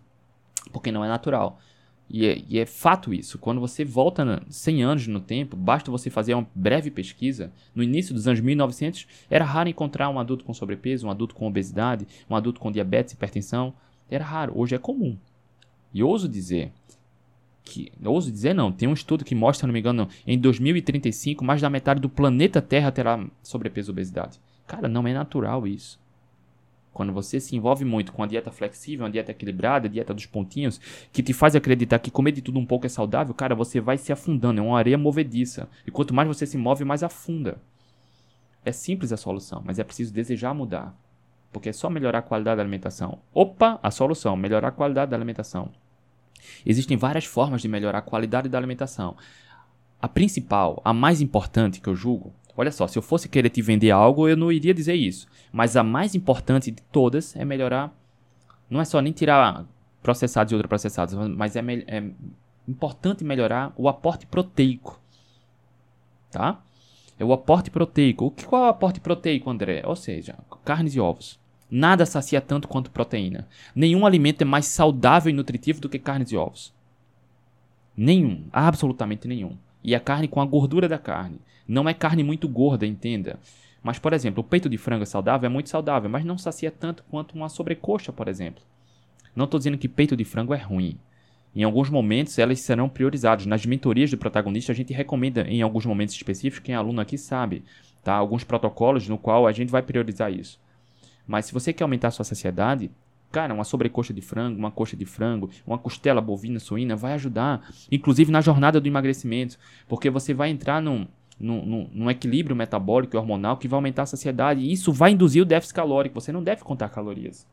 Porque não é natural. E é, e é, fato isso. Quando você volta 100 anos no tempo, basta você fazer uma breve pesquisa. No início dos anos 1900, era raro encontrar um adulto com sobrepeso, um adulto com obesidade, um adulto com diabetes hipertensão. Era raro. Hoje é comum. E ouso dizer que. Ouso dizer não. Tem um estudo que mostra, se não me engano, em 2035, mais da metade do planeta Terra terá sobrepeso e obesidade. Cara, não é natural isso. Quando você se envolve muito com a dieta flexível, uma dieta equilibrada, a dieta dos pontinhos, que te faz acreditar que comer de tudo um pouco é saudável, cara, você vai se afundando, é uma areia movediça. E quanto mais você se move, mais afunda. É simples a solução, mas é preciso desejar mudar. Porque é só melhorar a qualidade da alimentação. Opa, a solução, melhorar a qualidade da alimentação. Existem várias formas de melhorar a qualidade da alimentação. A principal, a mais importante que eu julgo, Olha só, se eu fosse querer te vender algo, eu não iria dizer isso. Mas a mais importante de todas é melhorar. Não é só nem tirar processados e ultraprocessados, mas é, é importante melhorar o aporte proteico. Tá? É o aporte proteico. O que, qual é o aporte proteico, André? Ou seja, carnes e ovos. Nada sacia tanto quanto proteína. Nenhum alimento é mais saudável e nutritivo do que carnes e ovos. Nenhum, absolutamente nenhum. E a carne com a gordura da carne. Não é carne muito gorda, entenda. Mas, por exemplo, o peito de frango é saudável, é muito saudável, mas não sacia tanto quanto uma sobrecoxa, por exemplo. Não estou dizendo que peito de frango é ruim. Em alguns momentos, elas serão priorizadas. Nas mentorias do protagonista, a gente recomenda, em alguns momentos específicos, quem é aluno aqui sabe, tá? alguns protocolos no qual a gente vai priorizar isso. Mas se você quer aumentar a sua saciedade, cara, uma sobrecoxa de frango, uma coxa de frango, uma costela bovina, suína, vai ajudar. Inclusive na jornada do emagrecimento. Porque você vai entrar num, num, equilíbrio metabólico e hormonal que vai aumentar a saciedade. E isso vai induzir o déficit calórico. Você não deve contar calorias.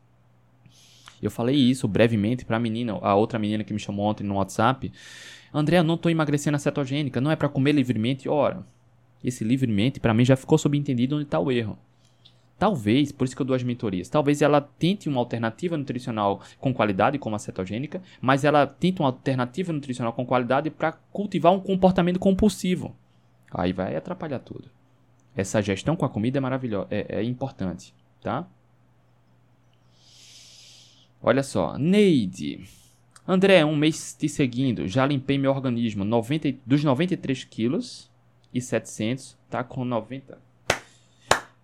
Eu falei isso brevemente para a menina, a outra menina que me chamou ontem no WhatsApp. André, eu não estou emagrecendo a cetogênica, não é para comer livremente. Ora, esse livremente para mim já ficou subentendido onde está o erro. Talvez, por isso que eu dou as mentorias, talvez ela tente uma alternativa nutricional com qualidade, como a cetogênica, mas ela tente uma alternativa nutricional com qualidade para cultivar um comportamento compulsivo. Aí vai atrapalhar tudo. Essa gestão com a comida é maravilhosa, é, é importante, tá? Olha só, Neide. André, um mês te seguindo, já limpei meu organismo 90, dos 93 quilos e 700, tá com 90.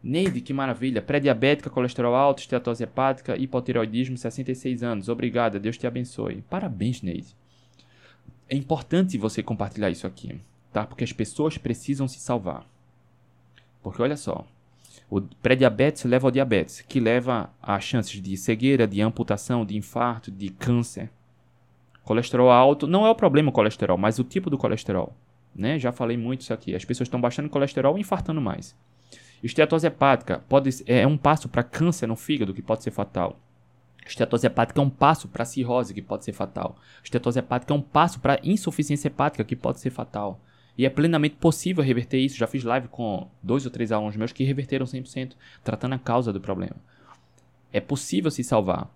Neide, que maravilha. Pré-diabética, colesterol alto, esteatose hepática, hipotireoidismo, 66 anos. Obrigada, Deus te abençoe. Parabéns, Neide. É importante você compartilhar isso aqui, tá? Porque as pessoas precisam se salvar. Porque olha só, o pré-diabetes leva ao diabetes, que leva a chances de cegueira, de amputação, de infarto, de câncer. Colesterol alto não é o problema o colesterol, mas o tipo do colesterol. Né? Já falei muito isso aqui. As pessoas estão baixando colesterol e infartando mais. Esteatose hepática pode, é um passo para câncer no fígado que pode ser fatal. Esteatose hepática é um passo para cirrose que pode ser fatal. Esteatose hepática é um passo para insuficiência hepática que pode ser fatal. E é plenamente possível reverter isso. Já fiz live com dois ou três alunos meus que reverteram 100%, tratando a causa do problema. É possível se salvar.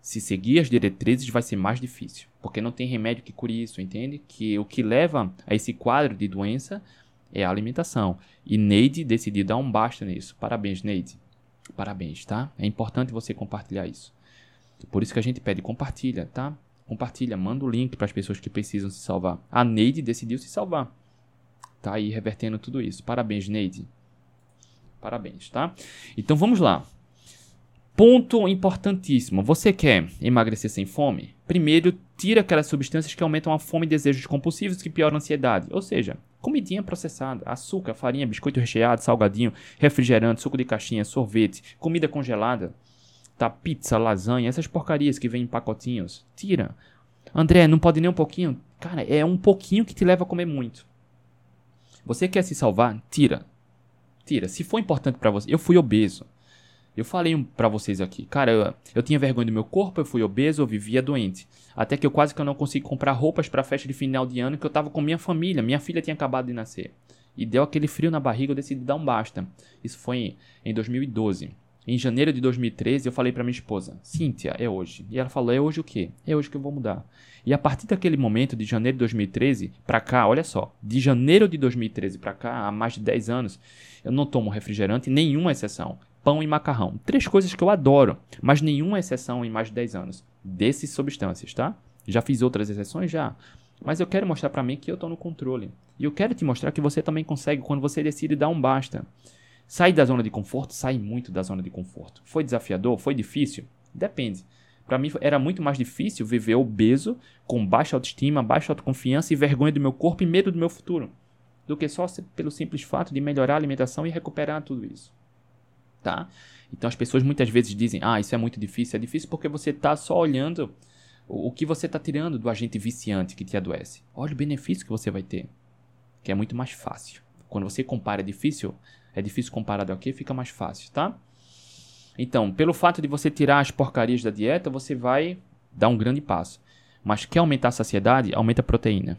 Se seguir as diretrizes vai ser mais difícil, porque não tem remédio que cure isso, entende? Que o que leva a esse quadro de doença é a alimentação. E Neide decidiu dar um basta nisso. Parabéns, Neide. Parabéns, tá? É importante você compartilhar isso. Por isso que a gente pede compartilha, tá? Compartilha, manda o link para as pessoas que precisam se salvar. A Neide decidiu se salvar. Tá aí revertendo tudo isso. Parabéns, Neide. Parabéns, tá? Então vamos lá. Ponto importantíssimo. Você quer emagrecer sem fome? Primeiro, tira aquelas substâncias que aumentam a fome e desejos compulsivos que pioram a ansiedade. Ou seja, comidinha processada, açúcar, farinha, biscoito recheado, salgadinho, refrigerante, suco de caixinha, sorvete, comida congelada, tá? Pizza, lasanha, essas porcarias que vêm em pacotinhos. Tira. André, não pode nem um pouquinho? Cara, é um pouquinho que te leva a comer muito. Você quer se salvar? Tira. Tira. Se for importante para você. Eu fui obeso. Eu falei para vocês aqui, cara, eu, eu, tinha vergonha do meu corpo, eu fui obeso, eu vivia doente. Até que eu quase que eu não consegui comprar roupas para festa de final de ano que eu tava com minha família, minha filha tinha acabado de nascer. E deu aquele frio na barriga, eu decidi dar um basta. Isso foi em, em 2012. Em janeiro de 2013, eu falei para minha esposa: Cíntia, é hoje. E ela falou: É hoje o quê? É hoje que eu vou mudar. E a partir daquele momento, de janeiro de 2013 para cá, olha só, de janeiro de 2013 para cá, há mais de 10 anos, eu não tomo refrigerante, nenhuma exceção. Pão e macarrão. Três coisas que eu adoro, mas nenhuma exceção em mais de 10 anos. Dessas substâncias, tá? Já fiz outras exceções? Já. Mas eu quero mostrar para mim que eu estou no controle. E eu quero te mostrar que você também consegue quando você decide dar um basta. Sair da zona de conforto, sai muito da zona de conforto. Foi desafiador? Foi difícil? Depende. Para mim era muito mais difícil viver obeso, com baixa autoestima, baixa autoconfiança e vergonha do meu corpo e medo do meu futuro, do que só pelo simples fato de melhorar a alimentação e recuperar tudo isso. Tá? Então as pessoas muitas vezes dizem: "Ah, isso é muito difícil". É difícil porque você está só olhando o que você está tirando do agente viciante que te adoece. Olha o benefício que você vai ter, que é muito mais fácil. Quando você compara é difícil, é difícil comparado ao que fica mais fácil, tá? Então, pelo fato de você tirar as porcarias da dieta, você vai dar um grande passo. Mas quer aumentar a saciedade? Aumenta a proteína.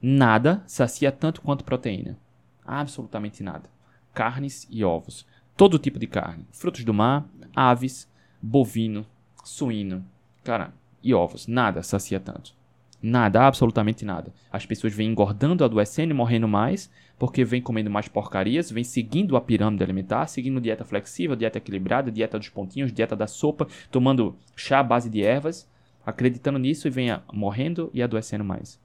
Nada sacia tanto quanto proteína. Absolutamente nada. Carnes e ovos. Todo tipo de carne. Frutos do mar, aves, bovino, suíno. Cara, e ovos. Nada sacia tanto. Nada, absolutamente nada. As pessoas vêm engordando, adoecendo e morrendo mais, porque vêm comendo mais porcarias, vêm seguindo a pirâmide alimentar, seguindo dieta flexível, dieta equilibrada, dieta dos pontinhos, dieta da sopa, tomando chá à base de ervas, acreditando nisso e vêm morrendo e adoecendo mais.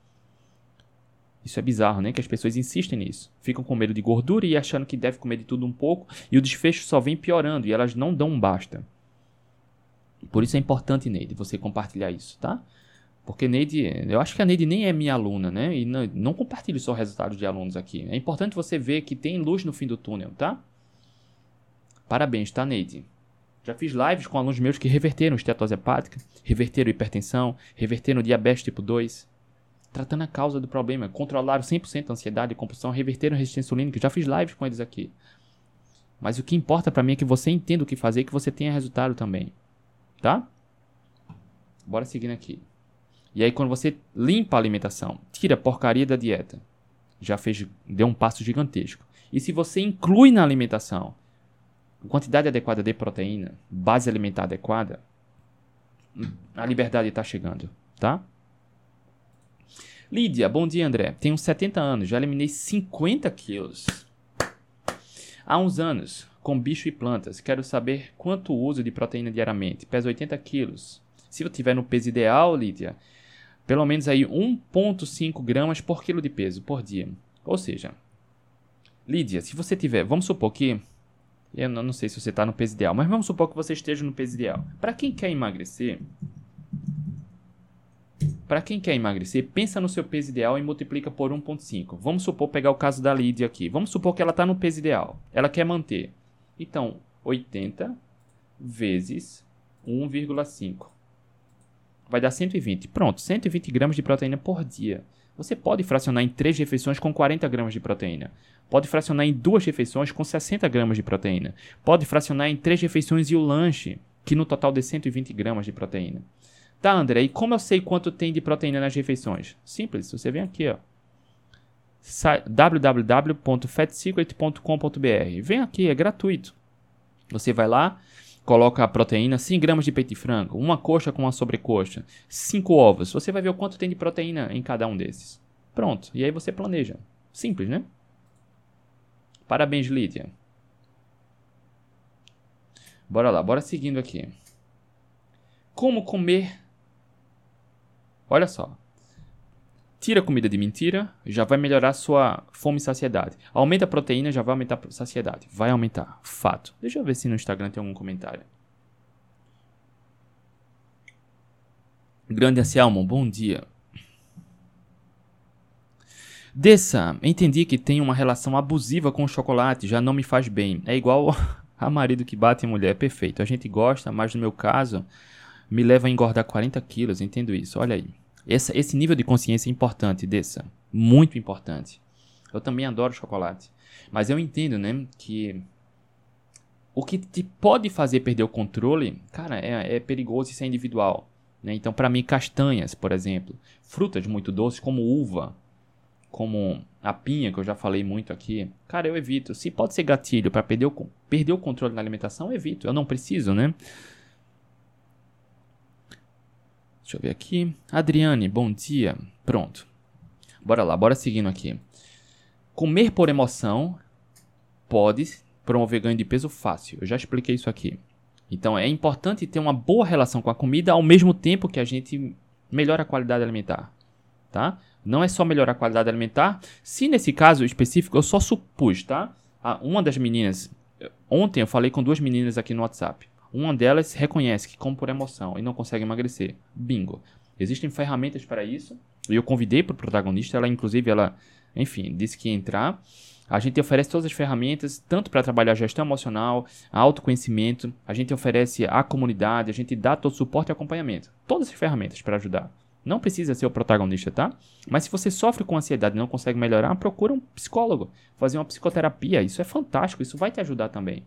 Isso é bizarro, né? Que as pessoas insistem nisso. Ficam com medo de gordura e achando que deve comer de tudo um pouco, e o desfecho só vem piorando e elas não dão um basta. Por isso é importante, Neide, você compartilhar isso, tá? Porque Neide, eu acho que a Neide nem é minha aluna, né? E não, não compartilho só resultados de alunos aqui. É importante você ver que tem luz no fim do túnel, tá? Parabéns, tá, Neide? Já fiz lives com alunos meus que reverteram estetose hepática, reverteram hipertensão, reverteram diabetes tipo 2, tratando a causa do problema, controlaram 100% a ansiedade e compulsão, reverteram resistência insulínica. Já fiz lives com eles aqui. Mas o que importa para mim é que você entenda o que fazer e que você tenha resultado também. Tá? Bora seguindo aqui. E aí quando você limpa a alimentação, tira a porcaria da dieta, já fez, deu um passo gigantesco. E se você inclui na alimentação quantidade adequada de proteína, base alimentar adequada, a liberdade está chegando, tá? Lídia, bom dia, André. Tenho 70 anos, já eliminei 50 quilos. Há uns anos, com bicho e plantas, quero saber quanto uso de proteína diariamente. Peso 80 quilos. Se eu tiver no peso ideal, Lídia, pelo menos aí 1,5 gramas por quilo de peso por dia. Ou seja, Lídia, se você tiver, vamos supor que eu não, sei se você está no peso ideal, mas vamos supor que você esteja no peso ideal. Para quem quer emagrecer, para quem quer emagrecer, pensa no seu peso ideal e multiplica por 1.5. Vamos supor pegar o caso da Lídia aqui. Vamos supor que ela está no peso ideal. Ela quer manter. Então, 80 vezes 1,5 vai dar 120. Pronto, 120 gramas de proteína por dia. Você pode fracionar em 3 refeições com 40 gramas de proteína. Pode fracionar em 2 refeições com 60 gramas de proteína. Pode fracionar em 3 refeições e o lanche, que no total dê 120 gramas de proteína. Tá, André, e como eu sei quanto tem de proteína nas refeições? Simples, você vem aqui, ó www.fatsecret.com.br. Vem aqui, é gratuito. Você vai lá, coloca a proteína, 100 gramas de peito de frango, uma coxa com uma sobrecoxa, 5 ovos. Você vai ver o quanto tem de proteína em cada um desses. Pronto, e aí você planeja. Simples, né? Parabéns, Lídia. Bora lá, bora seguindo aqui. Como comer? Olha só. Tira comida de mentira, já vai melhorar sua fome e saciedade. Aumenta a proteína, já vai aumentar a saciedade. Vai aumentar. Fato. Deixa eu ver se no Instagram tem algum comentário. Grande Anselmo, bom dia. Dessa, entendi que tem uma relação abusiva com o chocolate, já não me faz bem. É igual <laughs> a marido que bate em mulher, perfeito. A gente gosta, mas no meu caso, me leva a engordar 40 quilos, entendo isso. Olha aí. Essa, esse nível de consciência é importante, dessa. Muito importante. Eu também adoro chocolate. Mas eu entendo, né, que o que te pode fazer perder o controle, cara, é, é perigoso e isso é individual. Né? Então, para mim, castanhas, por exemplo, frutas muito doces, como uva, como a pinha, que eu já falei muito aqui, cara, eu evito. Se pode ser gatilho para perder o, perder o controle na alimentação, eu evito. Eu não preciso, né? Deixa eu ver aqui. Adriane, bom dia. Pronto. Bora lá, bora seguindo aqui. Comer por emoção pode promover ganho de peso fácil. Eu já expliquei isso aqui. Então é importante ter uma boa relação com a comida ao mesmo tempo que a gente melhora a qualidade alimentar, tá? Não é só melhorar a qualidade alimentar. Se nesse caso específico eu só supus, tá? Uma das meninas, ontem eu falei com duas meninas aqui no WhatsApp. Uma delas reconhece que come por emoção e não consegue emagrecer. Bingo. Existem ferramentas para isso. E eu convidei para o protagonista, ela inclusive ela, enfim, disse que ia entrar. A gente oferece todas as ferramentas, tanto para trabalhar gestão emocional, autoconhecimento, a gente oferece a comunidade, a gente dá todo o suporte e acompanhamento. Todas as ferramentas para ajudar. Não precisa ser o protagonista, tá? Mas se você sofre com ansiedade e não consegue melhorar, procura um psicólogo, fazer uma psicoterapia. Isso é fantástico, isso vai te ajudar também.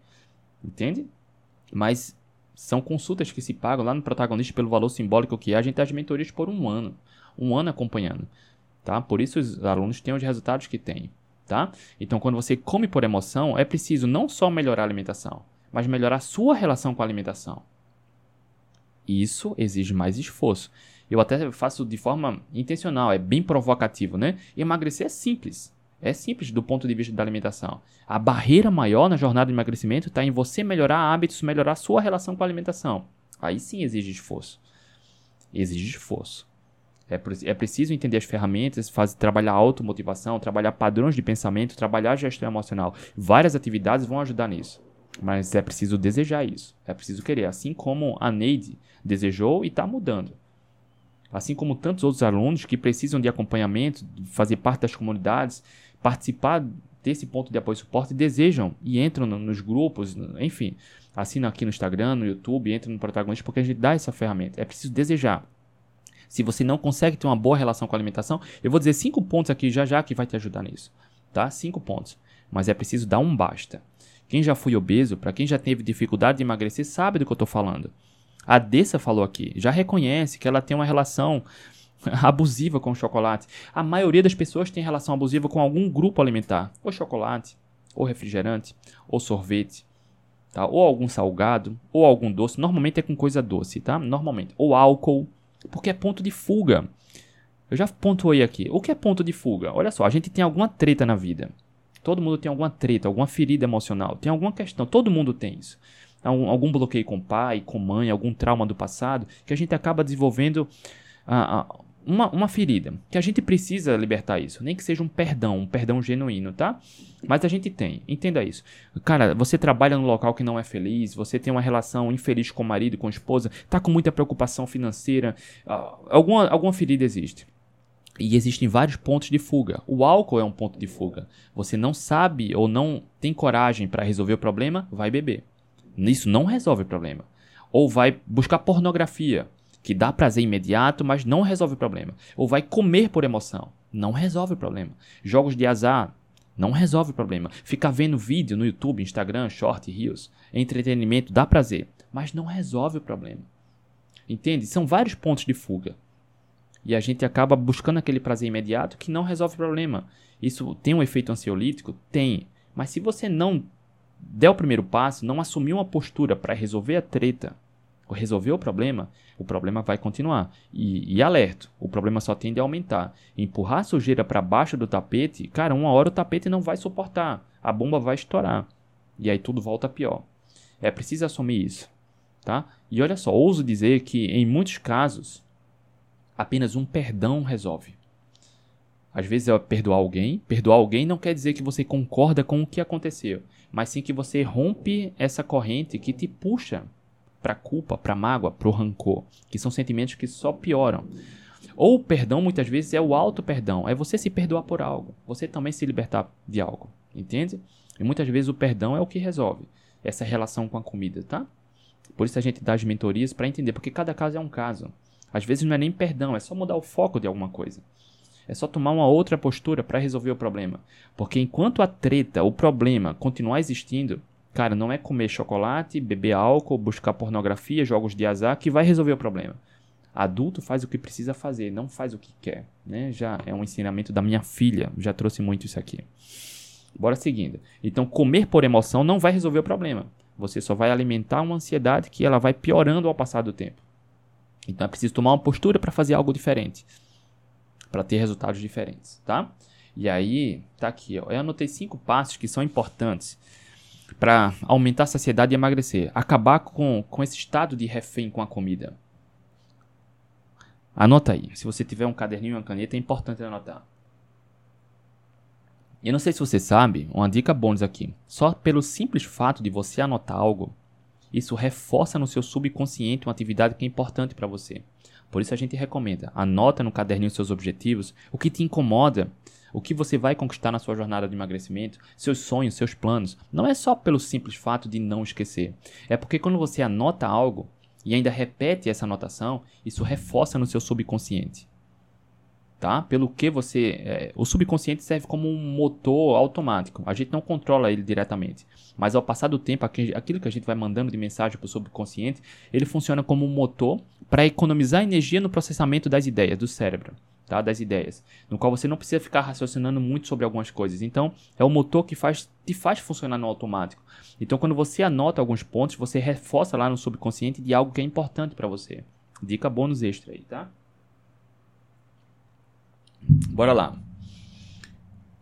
Entende? Mas são consultas que se pagam lá no protagonista pelo valor simbólico que é. A gente tem as mentorias por um ano. Um ano acompanhando. Tá? Por isso os alunos têm os resultados que têm. Tá? Então, quando você come por emoção, é preciso não só melhorar a alimentação, mas melhorar a sua relação com a alimentação. Isso exige mais esforço. Eu até faço de forma intencional, é bem provocativo, né? Emagrecer é simples. É simples do ponto de vista da alimentação. A barreira maior na jornada de emagrecimento está em você melhorar hábitos, melhorar sua relação com a alimentação. Aí sim exige esforço. Exige esforço. É, é preciso entender as ferramentas, fazer, trabalhar automotivação, trabalhar padrões de pensamento, trabalhar gestão emocional. Várias atividades vão ajudar nisso. Mas é preciso desejar isso. É preciso querer. Assim como a Neide desejou e está mudando assim como tantos outros alunos que precisam de acompanhamento, fazer parte das comunidades, participar desse ponto de apoio e suporte, desejam e entram no, nos grupos, enfim, assinam aqui no Instagram, no YouTube, entram no protagonista, porque a gente dá essa ferramenta. É preciso desejar. Se você não consegue ter uma boa relação com a alimentação, eu vou dizer cinco pontos aqui já já que vai te ajudar nisso, tá? Cinco pontos. Mas é preciso dar um basta. Quem já foi obeso, para quem já teve dificuldade de emagrecer, sabe do que eu estou falando. A Dessa falou aqui, já reconhece que ela tem uma relação <laughs> abusiva com o chocolate. A maioria das pessoas tem relação abusiva com algum grupo alimentar, ou chocolate, ou refrigerante, ou sorvete, tá? Ou algum salgado, ou algum doce. Normalmente é com coisa doce, tá? Normalmente. Ou álcool, porque é ponto de fuga. Eu já pontuei aqui. O que é ponto de fuga? Olha só, a gente tem alguma treta na vida. Todo mundo tem alguma treta, alguma ferida emocional, tem alguma questão. Todo mundo tem isso. Algum, algum bloqueio com pai, com mãe, algum trauma do passado, que a gente acaba desenvolvendo uh, uh, uma, uma ferida. Que a gente precisa libertar isso. Nem que seja um perdão, um perdão genuíno, tá? Mas a gente tem. Entenda isso. Cara, você trabalha num local que não é feliz, você tem uma relação infeliz com o marido, com a esposa, tá com muita preocupação financeira, uh, alguma, alguma ferida existe. E existem vários pontos de fuga. O álcool é um ponto de fuga. Você não sabe ou não tem coragem para resolver o problema, vai beber. Isso não resolve o problema. Ou vai buscar pornografia, que dá prazer imediato, mas não resolve o problema. Ou vai comer por emoção, não resolve o problema. Jogos de azar, não resolve o problema. Ficar vendo vídeo no YouTube, Instagram, Short, Reels, entretenimento dá prazer, mas não resolve o problema. Entende? São vários pontos de fuga. E a gente acaba buscando aquele prazer imediato que não resolve o problema. Isso tem um efeito ansiolítico? Tem. Mas se você não der o primeiro passo, não assumir uma postura para resolver a treta, resolver o problema, o problema vai continuar. E, e alerto, o problema só tende a aumentar. Empurrar a sujeira para baixo do tapete, cara, uma hora o tapete não vai suportar. A bomba vai estourar. E aí tudo volta pior. É preciso assumir isso. Tá? E olha só, ouso dizer que em muitos casos, apenas um perdão resolve. Às vezes é perdoar alguém. Perdoar alguém não quer dizer que você concorda com o que aconteceu, mas sim que você rompe essa corrente que te puxa para culpa, para mágoa, para o rancor, que são sentimentos que só pioram. Ou o perdão muitas vezes é o auto perdão, é você se perdoar por algo, você também se libertar de algo, entende? E muitas vezes o perdão é o que resolve essa relação com a comida, tá? Por isso a gente dá as mentorias para entender, porque cada caso é um caso. Às vezes não é nem perdão, é só mudar o foco de alguma coisa. É só tomar uma outra postura para resolver o problema. Porque enquanto a treta, o problema continuar existindo, cara, não é comer chocolate, beber álcool, buscar pornografia, jogos de azar que vai resolver o problema. Adulto faz o que precisa fazer, não faz o que quer. Né? Já é um ensinamento da minha filha, já trouxe muito isso aqui. Bora seguindo. Então, comer por emoção não vai resolver o problema. Você só vai alimentar uma ansiedade que ela vai piorando ao passar do tempo. Então é preciso tomar uma postura para fazer algo diferente, para ter resultados diferentes, tá? E aí, tá aqui, ó. Eu anotei cinco passos que são importantes para aumentar a saciedade e emagrecer. Acabar com, com esse estado de refém com a comida. Anota aí. Se você tiver um caderninho e uma caneta, é importante anotar. Eu não sei se você sabe, uma dica bônus aqui. Só pelo simples fato de você anotar algo, isso reforça no seu subconsciente uma atividade que é importante para você. Por isso a gente recomenda, anota no caderninho seus objetivos, o que te incomoda, o que você vai conquistar na sua jornada de emagrecimento, seus sonhos, seus planos. Não é só pelo simples fato de não esquecer. É porque quando você anota algo e ainda repete essa anotação, isso reforça no seu subconsciente tá? Pelo que você, é, o subconsciente serve como um motor automático. A gente não controla ele diretamente, mas ao passar do tempo, aquilo que a gente vai mandando de mensagem para o subconsciente, ele funciona como um motor para economizar energia no processamento das ideias do cérebro. Tá, das ideias, no qual você não precisa ficar raciocinando muito sobre algumas coisas. Então, é o motor que faz, te faz funcionar no automático. Então, quando você anota alguns pontos, você reforça lá no subconsciente de algo que é importante para você. Dica bônus extra aí, tá? Bora lá.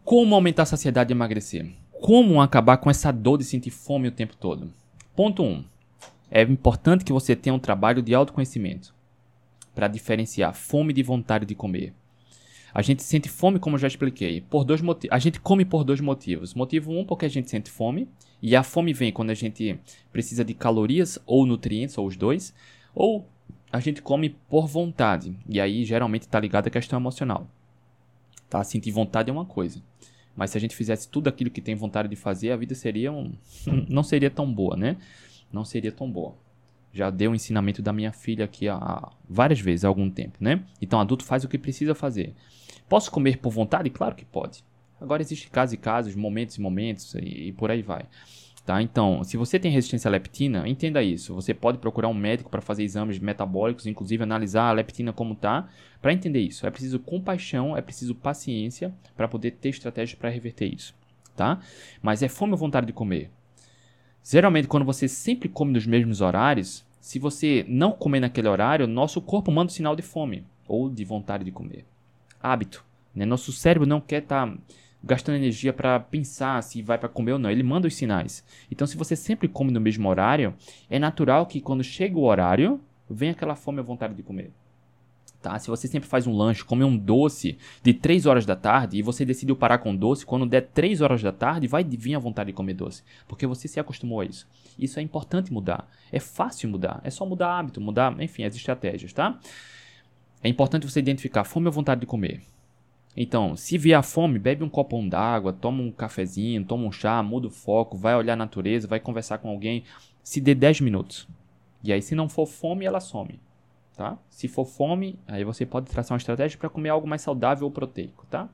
Como aumentar a saciedade e emagrecer? Como acabar com essa dor de sentir fome o tempo todo? Ponto 1. Um, é importante que você tenha um trabalho de autoconhecimento para diferenciar fome de vontade de comer. A gente sente fome, como já expliquei, por dois motivos. A gente come por dois motivos. Motivo um, porque a gente sente fome, e a fome vem quando a gente precisa de calorias ou nutrientes, ou os dois, ou a gente come por vontade, e aí geralmente está ligado à questão emocional. Tá? Sentir vontade é uma coisa. Mas se a gente fizesse tudo aquilo que tem vontade de fazer, a vida seria um... <laughs> não seria tão boa, né? Não seria tão boa. Já dei o ensinamento da minha filha aqui há várias vezes há algum tempo, né? Então, adulto faz o que precisa fazer. Posso comer por vontade? Claro que pode. Agora, existem casos e casos, momentos e momentos, e, e por aí vai. Tá? Então, se você tem resistência à leptina, entenda isso. Você pode procurar um médico para fazer exames metabólicos, inclusive analisar a leptina como tá, para entender isso. É preciso compaixão, é preciso paciência para poder ter estratégias para reverter isso, tá? Mas é fome ou vontade de comer? Geralmente, quando você sempre come nos mesmos horários, se você não comer naquele horário, nosso corpo manda um sinal de fome ou de vontade de comer. Hábito. Né? Nosso cérebro não quer estar tá gastando energia para pensar se vai para comer ou não. Ele manda os sinais. Então, se você sempre come no mesmo horário, é natural que quando chega o horário, venha aquela fome e vontade de comer. Tá? Se você sempre faz um lanche, come um doce de 3 horas da tarde e você decidiu parar com doce, quando der 3 horas da tarde, vai vir a vontade de comer doce. Porque você se acostumou a isso. Isso é importante mudar. É fácil mudar. É só mudar hábito, mudar, enfim, as estratégias, tá? É importante você identificar fome ou vontade de comer. Então, se vier a fome, bebe um copão d'água, toma um cafezinho, toma um chá, muda o foco, vai olhar a natureza, vai conversar com alguém. Se dê 10 minutos. E aí, se não for fome, ela some. Tá? Se for fome, aí você pode traçar uma estratégia para comer algo mais saudável ou proteico. Tá?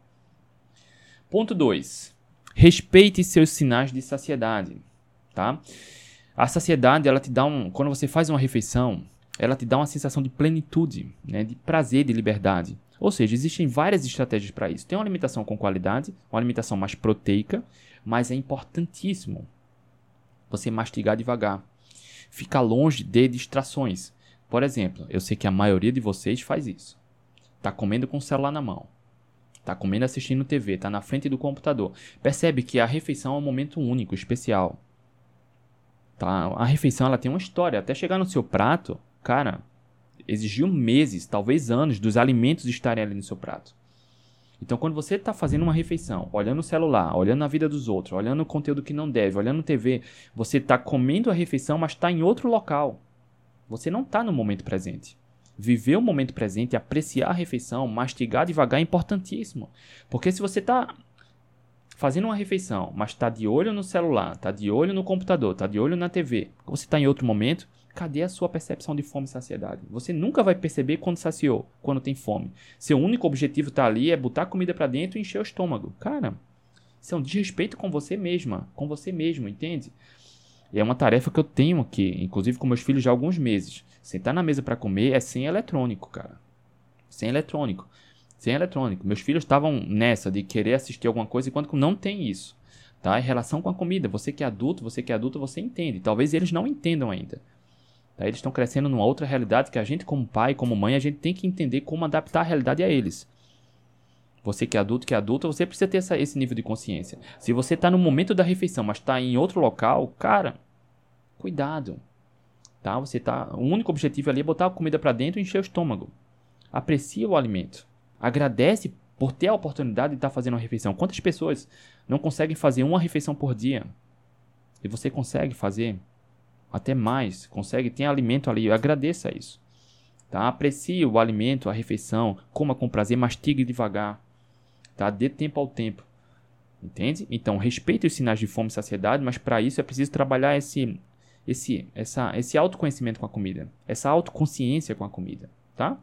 Ponto 2. Respeite seus sinais de saciedade. Tá? A saciedade, ela te dá um. Quando você faz uma refeição, ela te dá uma sensação de plenitude, né? de prazer, de liberdade. Ou seja, existem várias estratégias para isso. Tem uma alimentação com qualidade, uma alimentação mais proteica, mas é importantíssimo você mastigar devagar. Ficar longe de distrações. Por exemplo, eu sei que a maioria de vocês faz isso. Tá comendo com o celular na mão. Tá comendo assistindo TV, tá na frente do computador. Percebe que a refeição é um momento único, especial. Tá? A refeição ela tem uma história. Até chegar no seu prato, cara, exigiu meses, talvez anos, dos alimentos estarem ali no seu prato. Então, quando você está fazendo uma refeição, olhando o celular, olhando a vida dos outros, olhando o conteúdo que não deve, olhando TV, você está comendo a refeição, mas está em outro local. Você não está no momento presente. Viver o momento presente, apreciar a refeição, mastigar devagar é importantíssimo. Porque se você está fazendo uma refeição, mas está de olho no celular, está de olho no computador, está de olho na TV, você está em outro momento, cadê a sua percepção de fome e saciedade? Você nunca vai perceber quando saciou, quando tem fome. Seu único objetivo tá ali é botar comida para dentro e encher o estômago. Cara, isso é um desrespeito com você mesma, com você mesmo, entende? É uma tarefa que eu tenho aqui, inclusive com meus filhos já há alguns meses. Sentar na mesa para comer é sem eletrônico, cara. Sem eletrônico. Sem eletrônico. Meus filhos estavam nessa de querer assistir alguma coisa enquanto não tem isso. Tá? Em relação com a comida, você que é adulto, você que é adulto, você entende. Talvez eles não entendam ainda. Tá? Eles estão crescendo numa outra realidade que a gente, como pai, como mãe, a gente tem que entender como adaptar a realidade a eles. Você que é adulto, que é adulta, você precisa ter essa, esse nível de consciência. Se você está no momento da refeição, mas está em outro local, cara, cuidado. Tá? Você tá, o único objetivo ali é botar a comida para dentro e encher o estômago. Aprecia o alimento. Agradece por ter a oportunidade de estar tá fazendo uma refeição. Quantas pessoas não conseguem fazer uma refeição por dia? E você consegue fazer? Até mais, consegue, tem alimento ali, agradeça isso. Tá? Aprecie o alimento, a refeição, coma com prazer, mastigue devagar. Tá? Dê tempo ao tempo. Entende? Então, respeite os sinais de fome e saciedade, mas para isso é preciso trabalhar esse, esse, essa, esse autoconhecimento com a comida, essa autoconsciência com a comida, tá?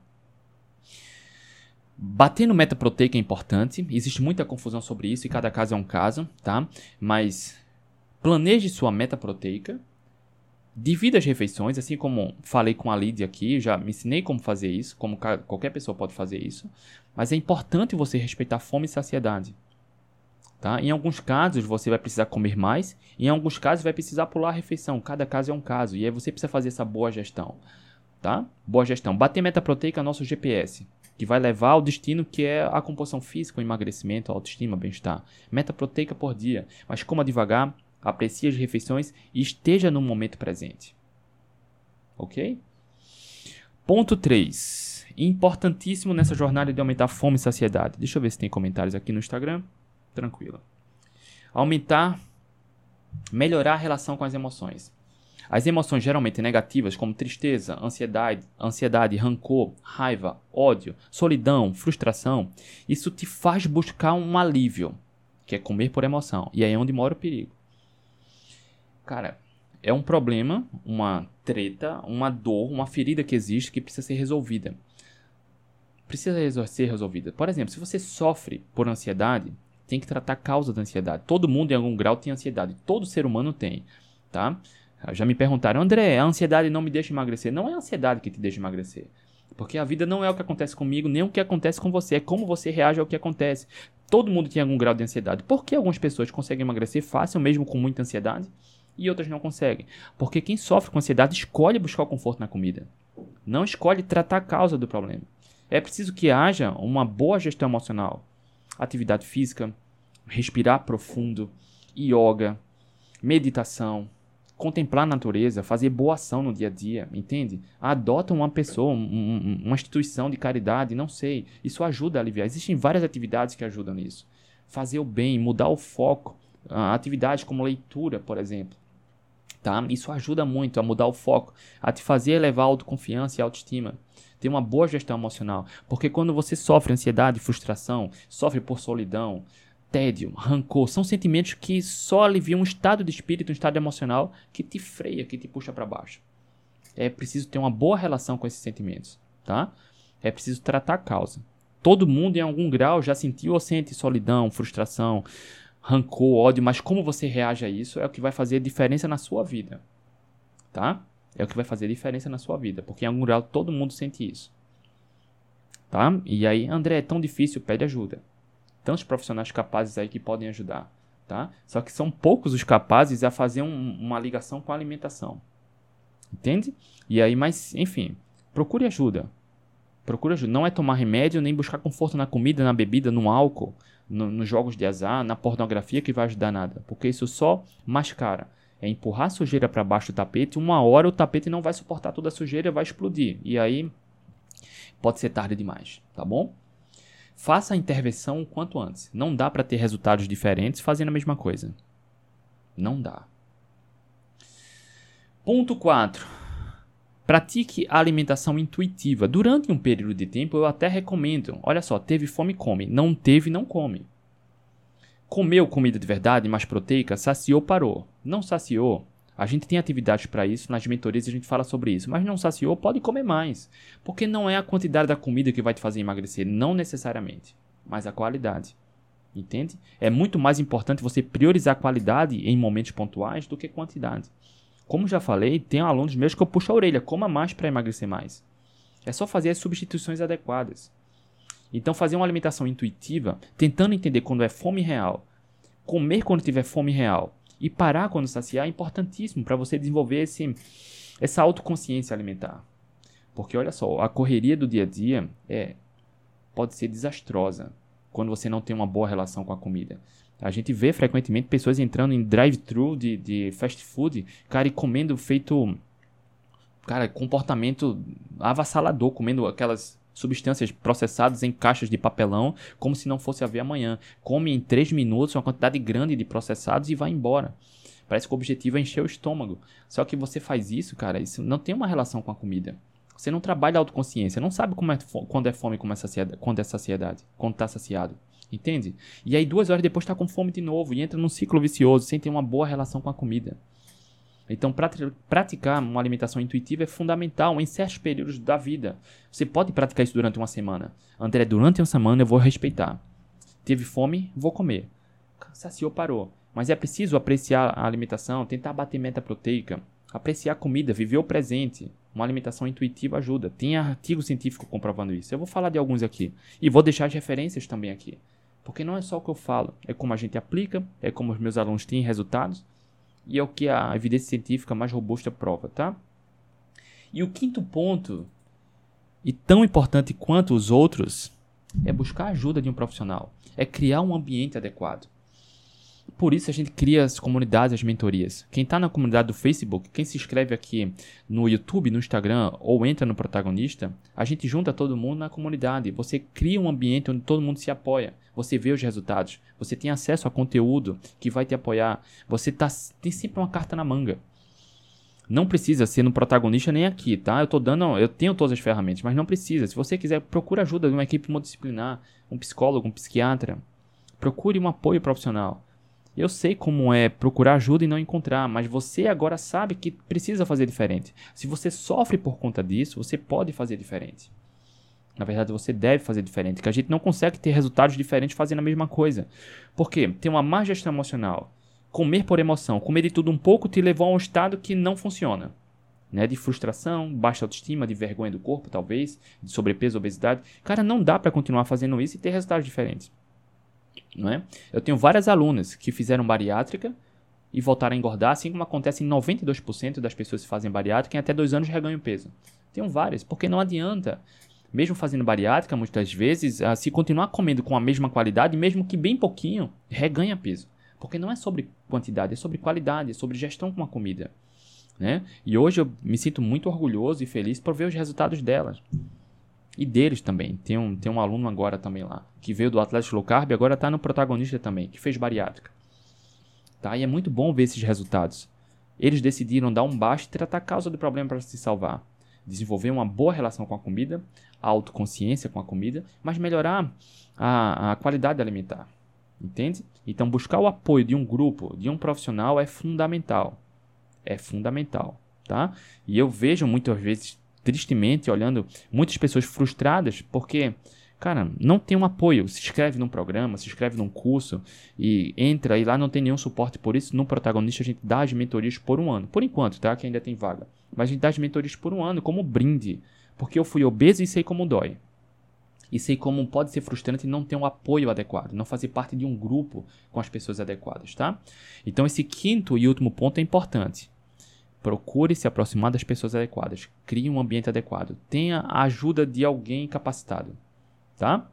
Bater no meta proteica é importante, existe muita confusão sobre isso e cada caso é um caso, tá? Mas planeje sua meta proteica, Divida as refeições, assim como falei com a Lídia aqui, já me ensinei como fazer isso, como qualquer pessoa pode fazer isso, mas é importante você respeitar fome e saciedade. Tá? Em alguns casos você vai precisar comer mais, em alguns casos vai precisar pular a refeição, cada caso é um caso, e aí você precisa fazer essa boa gestão. Tá? Boa gestão. Bater meta proteica é nosso GPS, que vai levar ao destino que é a composição física, o emagrecimento, a autoestima, bem-estar. Meta proteica por dia, mas coma devagar, aprecie as refeições e esteja no momento presente. Ok? Ponto 3. Importantíssimo nessa jornada de aumentar fome e saciedade. Deixa eu ver se tem comentários aqui no Instagram. Tranquilo. Aumentar, melhorar a relação com as emoções. As emoções geralmente negativas, como tristeza, ansiedade, ansiedade, rancor, raiva, ódio, solidão, frustração, isso te faz buscar um alívio, que é comer por emoção. E aí é onde mora o perigo. Cara, é um problema, uma treta, uma dor, uma ferida que existe que precisa ser resolvida. Precisa ser resolvida. Por exemplo, se você sofre por ansiedade, tem que tratar a causa da ansiedade. Todo mundo em algum grau tem ansiedade. Todo ser humano tem, tá? Já me perguntaram, André, a ansiedade não me deixa emagrecer. Não é a ansiedade que te deixa emagrecer. Porque a vida não é o que acontece comigo, nem o que acontece com você. É como você reage ao que acontece. Todo mundo tem algum grau de ansiedade. Por que algumas pessoas conseguem emagrecer fácil, mesmo com muita ansiedade? E outras não conseguem. Porque quem sofre com ansiedade escolhe buscar o conforto na comida. Não escolhe tratar a causa do problema. É preciso que haja uma boa gestão emocional, atividade física, respirar profundo, yoga, meditação, contemplar a natureza, fazer boa ação no dia a dia, entende? Adota uma pessoa, um, uma instituição de caridade, não sei. Isso ajuda a aliviar. Existem várias atividades que ajudam nisso. Fazer o bem, mudar o foco. Uh, atividades como leitura, por exemplo. Tá? Isso ajuda muito a mudar o foco, a te fazer elevar a autoconfiança e a autoestima. Ter uma boa gestão emocional. Porque quando você sofre ansiedade, frustração, sofre por solidão, tédio, rancor, são sentimentos que só aliviam um estado de espírito, um estado emocional que te freia, que te puxa para baixo. É preciso ter uma boa relação com esses sentimentos, tá? É preciso tratar a causa. Todo mundo em algum grau já sentiu ou sente solidão, frustração, rancor, ódio, mas como você reage a isso é o que vai fazer diferença na sua vida, tá? É o que vai fazer diferença na sua vida, porque em algum grau todo mundo sente isso. Tá? E aí, André, é tão difícil, pede ajuda tantos profissionais capazes aí que podem ajudar, tá? Só que são poucos os capazes a fazer um, uma ligação com a alimentação. Entende? E aí, mas, enfim, procure ajuda. Procure ajuda. Não é tomar remédio nem buscar conforto na comida, na bebida, no álcool, no, nos jogos de azar, na pornografia que vai ajudar nada. Porque isso só mascara. É empurrar a sujeira para baixo do tapete. Uma hora o tapete não vai suportar toda a sujeira vai explodir. E aí pode ser tarde demais, tá bom? Faça a intervenção o quanto antes. Não dá para ter resultados diferentes fazendo a mesma coisa. Não dá. Ponto 4. Pratique a alimentação intuitiva. Durante um período de tempo, eu até recomendo. Olha só, teve fome, come. Não teve, não come. Comeu comida de verdade, mais proteica, saciou, parou. Não saciou, a gente tem atividades para isso, nas mentorias a gente fala sobre isso, mas não saciou, pode comer mais. Porque não é a quantidade da comida que vai te fazer emagrecer, não necessariamente, mas a qualidade. Entende? É muito mais importante você priorizar a qualidade em momentos pontuais do que quantidade. Como já falei, tem alunos meus que eu puxo a orelha, coma mais para emagrecer mais. É só fazer as substituições adequadas. Então, fazer uma alimentação intuitiva, tentando entender quando é fome real, comer quando tiver fome real e parar quando saciar é importantíssimo para você desenvolver esse, essa autoconsciência alimentar. Porque olha só, a correria do dia a dia é, pode ser desastrosa quando você não tem uma boa relação com a comida. A gente vê frequentemente pessoas entrando em drive-thru de, de fast food, cara, e comendo feito. Cara, comportamento avassalador, comendo aquelas substâncias processadas em caixas de papelão, como se não fosse haver amanhã. Come em 3 minutos uma quantidade grande de processados e vai embora. Parece que o objetivo é encher o estômago. Só que você faz isso, cara, isso não tem uma relação com a comida. Você não trabalha a autoconsciência, não sabe como é, quando é fome, como é quando é saciedade, quando está saciado. Entende? E aí duas horas depois está com fome de novo e entra num ciclo vicioso sem ter uma boa relação com a comida. Então, praticar uma alimentação intuitiva é fundamental em certos períodos da vida. Você pode praticar isso durante uma semana. André, durante uma semana eu vou respeitar. Teve fome, vou comer. Saciou, parou. Mas é preciso apreciar a alimentação, tentar bater meta proteica, apreciar a comida, viver o presente. Uma alimentação intuitiva ajuda. Tem artigo científico comprovando isso. Eu vou falar de alguns aqui. E vou deixar as referências também aqui. Porque não é só o que eu falo, é como a gente aplica, é como os meus alunos têm resultados e é o que a evidência científica mais robusta prova, tá? E o quinto ponto, e tão importante quanto os outros, é buscar a ajuda de um profissional, é criar um ambiente adequado. Por isso a gente cria as comunidades, as mentorias. Quem está na comunidade do Facebook, quem se inscreve aqui no YouTube, no Instagram ou entra no protagonista, a gente junta todo mundo na comunidade. Você cria um ambiente onde todo mundo se apoia. Você vê os resultados. Você tem acesso a conteúdo que vai te apoiar. Você tá, tem sempre uma carta na manga. Não precisa ser no protagonista nem aqui, tá? Eu tô dando, eu tenho todas as ferramentas, mas não precisa. Se você quiser, procure ajuda de uma equipe multidisciplinar, um psicólogo, um psiquiatra. Procure um apoio profissional. Eu sei como é procurar ajuda e não encontrar, mas você agora sabe que precisa fazer diferente. Se você sofre por conta disso, você pode fazer diferente. Na verdade, você deve fazer diferente, que a gente não consegue ter resultados diferentes fazendo a mesma coisa. Por quê? Tem uma má gestão emocional. Comer por emoção, comer de tudo um pouco te levou a um estado que não funciona. Né? De frustração, baixa autoestima, de vergonha do corpo, talvez, de sobrepeso, obesidade. Cara, não dá para continuar fazendo isso e ter resultados diferentes. Não é? Eu tenho várias alunas que fizeram bariátrica e voltaram a engordar, assim como acontece em 92% das pessoas que fazem bariátrica, em até dois anos reganham peso. Tenham várias, porque não adianta. Mesmo fazendo bariátrica, muitas vezes, uh, se continuar comendo com a mesma qualidade, mesmo que bem pouquinho, reganha peso. Porque não é sobre quantidade, é sobre qualidade, é sobre gestão com a comida. Né? E hoje eu me sinto muito orgulhoso e feliz por ver os resultados delas. E deles também. Tem um, tem um aluno agora também lá, que veio do Atlético Low Carb e agora está no protagonista também, que fez bariátrica. Tá? E é muito bom ver esses resultados. Eles decidiram dar um baixo e tratar a causa do problema para se salvar. Desenvolver uma boa relação com a comida, a autoconsciência com a comida, mas melhorar a, a qualidade alimentar. Entende? Então, buscar o apoio de um grupo, de um profissional é fundamental. É fundamental. Tá? E eu vejo muitas vezes, tristemente, olhando muitas pessoas frustradas porque Cara, não tem um apoio. Se inscreve num programa, se inscreve num curso e entra e lá não tem nenhum suporte por isso. No protagonista a gente dá as mentorias por um ano. Por enquanto, tá? Que ainda tem vaga. Mas a gente dá as mentorias por um ano como brinde. Porque eu fui obeso e sei como dói. E sei como pode ser frustrante não ter um apoio adequado, não fazer parte de um grupo com as pessoas adequadas, tá? Então esse quinto e último ponto é importante. Procure se aproximar das pessoas adequadas. Crie um ambiente adequado. Tenha a ajuda de alguém capacitado tá?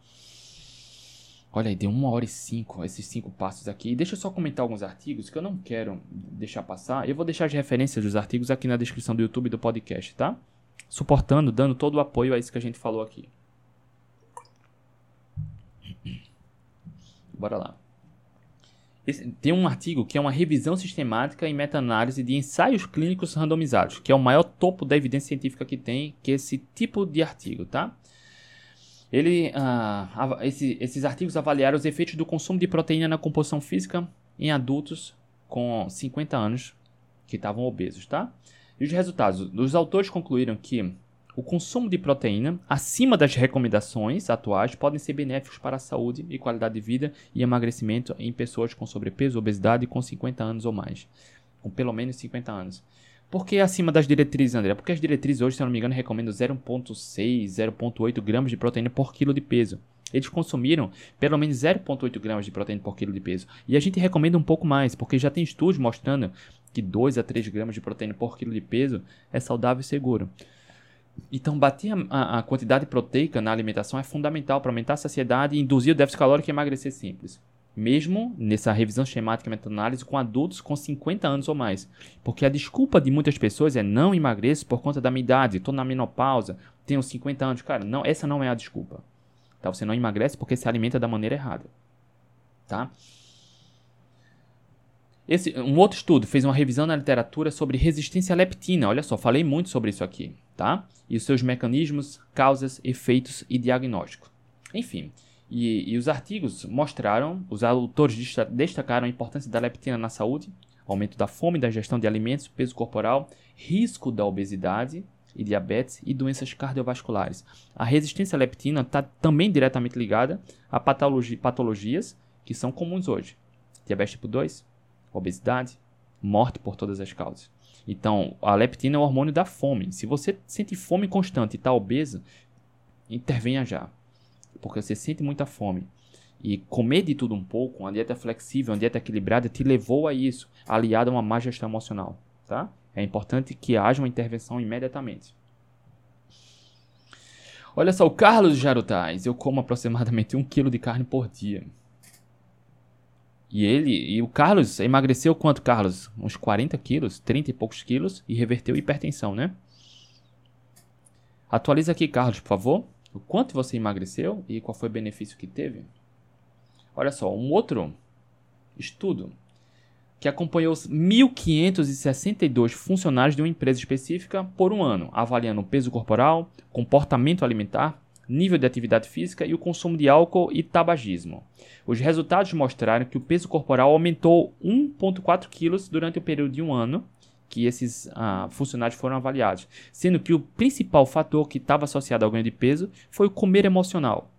Olha aí, deu uma hora e cinco esses cinco passos aqui. Deixa eu só comentar alguns artigos que eu não quero deixar passar. Eu vou deixar as referências dos artigos aqui na descrição do YouTube do podcast, tá? Suportando, dando todo o apoio a isso que a gente falou aqui. Bora lá. Tem um artigo que é uma revisão sistemática e meta-análise de ensaios clínicos randomizados, que é o maior topo da evidência científica que tem, que é esse tipo de artigo, tá? Ele, uh, esse, esses artigos avaliaram os efeitos do consumo de proteína na composição física em adultos com 50 anos que estavam obesos, tá? E os resultados, os autores concluíram que o consumo de proteína acima das recomendações atuais podem ser benéficos para a saúde e qualidade de vida e emagrecimento em pessoas com sobrepeso, obesidade com 50 anos ou mais, com pelo menos 50 anos. Por que acima das diretrizes, André? Porque as diretrizes hoje, se eu não me engano, recomendam 0,6, 0,8 gramas de proteína por quilo de peso. Eles consumiram pelo menos 0,8 gramas de proteína por quilo de peso. E a gente recomenda um pouco mais, porque já tem estudos mostrando que 2 a 3 gramas de proteína por quilo de peso é saudável e seguro. Então, bater a, a quantidade proteica na alimentação é fundamental para aumentar a saciedade, induzir o déficit calórico e emagrecer simples mesmo nessa revisão esquemática meta-análise com adultos com 50 anos ou mais. Porque a desculpa de muitas pessoas é não emagreço por conta da minha idade, estou na menopausa, tenho 50 anos. Cara, não, essa não é a desculpa. Tá? Você não emagrece porque se alimenta da maneira errada. Tá? Esse, um outro estudo fez uma revisão na literatura sobre resistência à leptina. Olha só, falei muito sobre isso aqui, tá? E os seus mecanismos, causas, efeitos e diagnóstico. Enfim, e, e os artigos mostraram, os autores destacaram a importância da leptina na saúde, aumento da fome, da gestão de alimentos, peso corporal, risco da obesidade e diabetes e doenças cardiovasculares. A resistência à leptina está também diretamente ligada a patologi patologias que são comuns hoje. Diabetes tipo 2, obesidade, morte por todas as causas. Então, a leptina é o hormônio da fome. Se você sente fome constante e está obeso, intervenha já porque você sente muita fome. E comer de tudo um pouco, uma dieta flexível, uma dieta equilibrada, te levou a isso, aliado a uma má gestão emocional. Tá? É importante que haja uma intervenção imediatamente. Olha só, o Carlos Jarutais, eu como aproximadamente um quilo de carne por dia. E ele, e o Carlos emagreceu quanto, Carlos? Uns 40 quilos, 30 e poucos quilos e reverteu hipertensão, né? Atualiza aqui, Carlos, por favor o quanto você emagreceu e qual foi o benefício que teve. Olha só, um outro estudo que acompanhou 1.562 funcionários de uma empresa específica por um ano, avaliando o peso corporal, comportamento alimentar, nível de atividade física e o consumo de álcool e tabagismo. Os resultados mostraram que o peso corporal aumentou 1,4 kg durante o período de um ano que esses ah, funcionários foram avaliados, sendo que o principal fator que estava associado ao ganho de peso foi o comer emocional.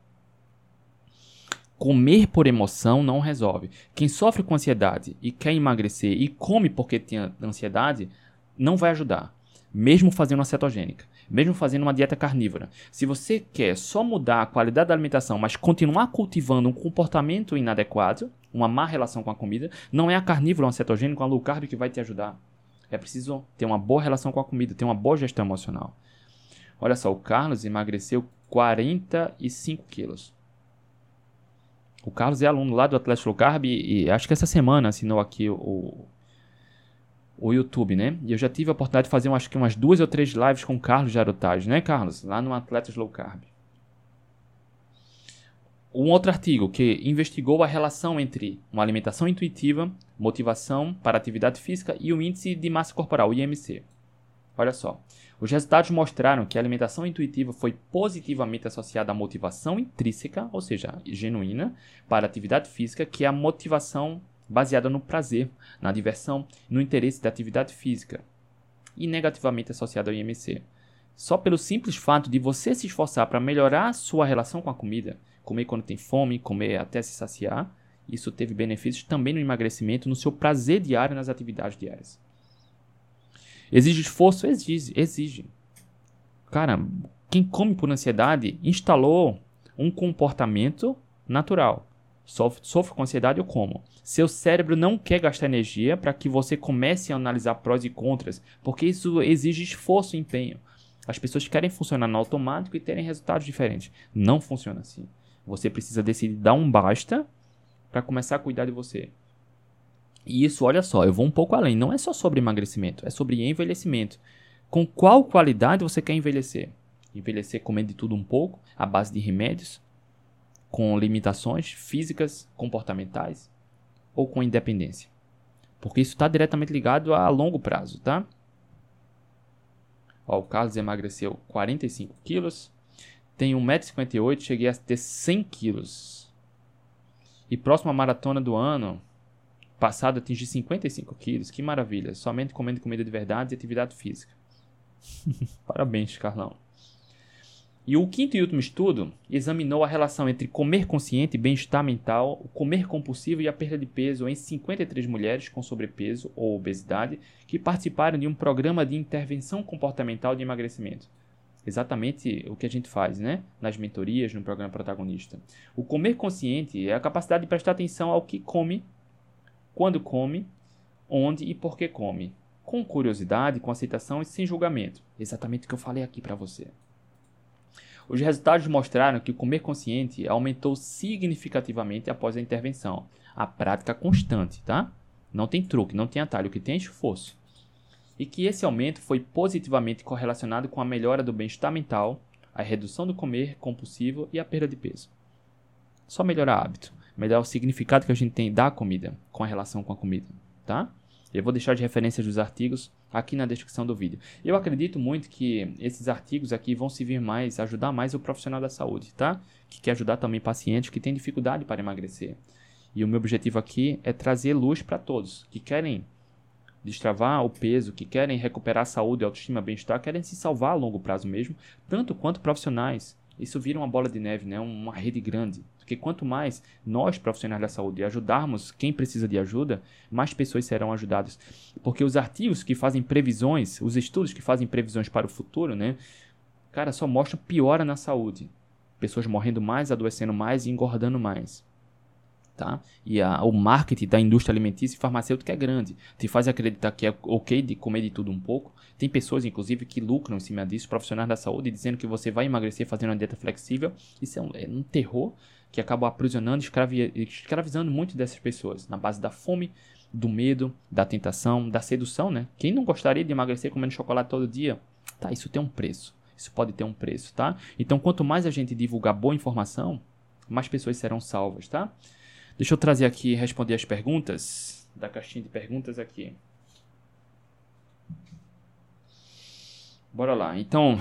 Comer por emoção não resolve. Quem sofre com ansiedade e quer emagrecer e come porque tem ansiedade, não vai ajudar. Mesmo fazendo uma cetogênica, mesmo fazendo uma dieta carnívora. Se você quer só mudar a qualidade da alimentação, mas continuar cultivando um comportamento inadequado, uma má relação com a comida, não é a carnívora ou a cetogênica a low carb que vai te ajudar. É preciso ter uma boa relação com a comida, ter uma boa gestão emocional. Olha só, o Carlos emagreceu 45 quilos. O Carlos é aluno lá do Atlético Low Carb e, e acho que essa semana assinou aqui o, o YouTube, né? E eu já tive a oportunidade de fazer acho que umas duas ou três lives com o Carlos Jarotage, né, Carlos? Lá no Atletas Low Carb. Um outro artigo que investigou a relação entre uma alimentação intuitiva, motivação para atividade física e o índice de massa corporal, IMC. Olha só. Os resultados mostraram que a alimentação intuitiva foi positivamente associada à motivação intrínseca, ou seja, genuína, para atividade física, que é a motivação baseada no prazer, na diversão, no interesse da atividade física, e negativamente associada ao IMC. Só pelo simples fato de você se esforçar para melhorar sua relação com a comida, comer quando tem fome, comer até se saciar, isso teve benefícios também no emagrecimento, no seu prazer diário nas atividades diárias. Exige esforço? Exige, exige. Cara, quem come por ansiedade instalou um comportamento natural. Sofre, sofre com ansiedade ou como? Seu cérebro não quer gastar energia para que você comece a analisar prós e contras, porque isso exige esforço e empenho. As pessoas querem funcionar no automático e terem resultados diferentes. Não funciona assim. Você precisa decidir dar um basta para começar a cuidar de você. E isso, olha só, eu vou um pouco além. Não é só sobre emagrecimento, é sobre envelhecimento. Com qual qualidade você quer envelhecer? Envelhecer comendo de tudo um pouco, à base de remédios, com limitações físicas, comportamentais ou com independência? Porque isso está diretamente ligado a longo prazo, tá? Ó, o Carlos emagreceu 45 quilos, tem 1,58m, cheguei a ter 100 quilos. E próxima maratona do ano, passado atingi 55 quilos. Que maravilha. Somente comendo comida de verdade e atividade física. <laughs> Parabéns, Carlão. E o quinto e último estudo examinou a relação entre comer consciente e bem-estar mental, o comer compulsivo e a perda de peso em 53 mulheres com sobrepeso ou obesidade que participaram de um programa de intervenção comportamental de emagrecimento. Exatamente o que a gente faz, né? Nas mentorias, no programa protagonista. O comer consciente é a capacidade de prestar atenção ao que come quando come, onde e por que come, com curiosidade, com aceitação e sem julgamento. Exatamente o que eu falei aqui para você. Os resultados mostraram que comer consciente aumentou significativamente após a intervenção. A prática constante, tá? Não tem truque, não tem atalho, o que tem é esforço. E que esse aumento foi positivamente correlacionado com a melhora do bem-estar mental, a redução do comer compulsivo e a perda de peso. Só melhorar hábito melhor o significado que a gente tem da comida com a relação com a comida, tá? Eu vou deixar de referências dos artigos aqui na descrição do vídeo. Eu acredito muito que esses artigos aqui vão servir mais, ajudar mais o profissional da saúde, tá? Que quer ajudar também pacientes que têm dificuldade para emagrecer. E o meu objetivo aqui é trazer luz para todos que querem destravar o peso, que querem recuperar a saúde, autoestima, bem-estar, querem se salvar a longo prazo mesmo, tanto quanto profissionais. Isso vira uma bola de neve, né? Uma rede grande. Porque quanto mais nós, profissionais da saúde, ajudarmos quem precisa de ajuda, mais pessoas serão ajudadas. Porque os artigos que fazem previsões, os estudos que fazem previsões para o futuro, né? Cara, só mostram piora na saúde. Pessoas morrendo mais, adoecendo mais e engordando mais. Tá? E a, o marketing da indústria alimentícia e farmacêutica é grande. Te faz acreditar que é ok de comer de tudo um pouco. Tem pessoas, inclusive, que lucram em cima disso, profissionais da saúde, dizendo que você vai emagrecer fazendo uma dieta flexível. Isso é um, é um terror que acabam aprisionando e escravizando muito dessas pessoas, na base da fome, do medo, da tentação, da sedução, né? Quem não gostaria de emagrecer comendo chocolate todo dia? Tá, isso tem um preço. Isso pode ter um preço, tá? Então, quanto mais a gente divulgar boa informação, mais pessoas serão salvas, tá? Deixa eu trazer aqui responder as perguntas da caixinha de perguntas aqui. Bora lá. Então,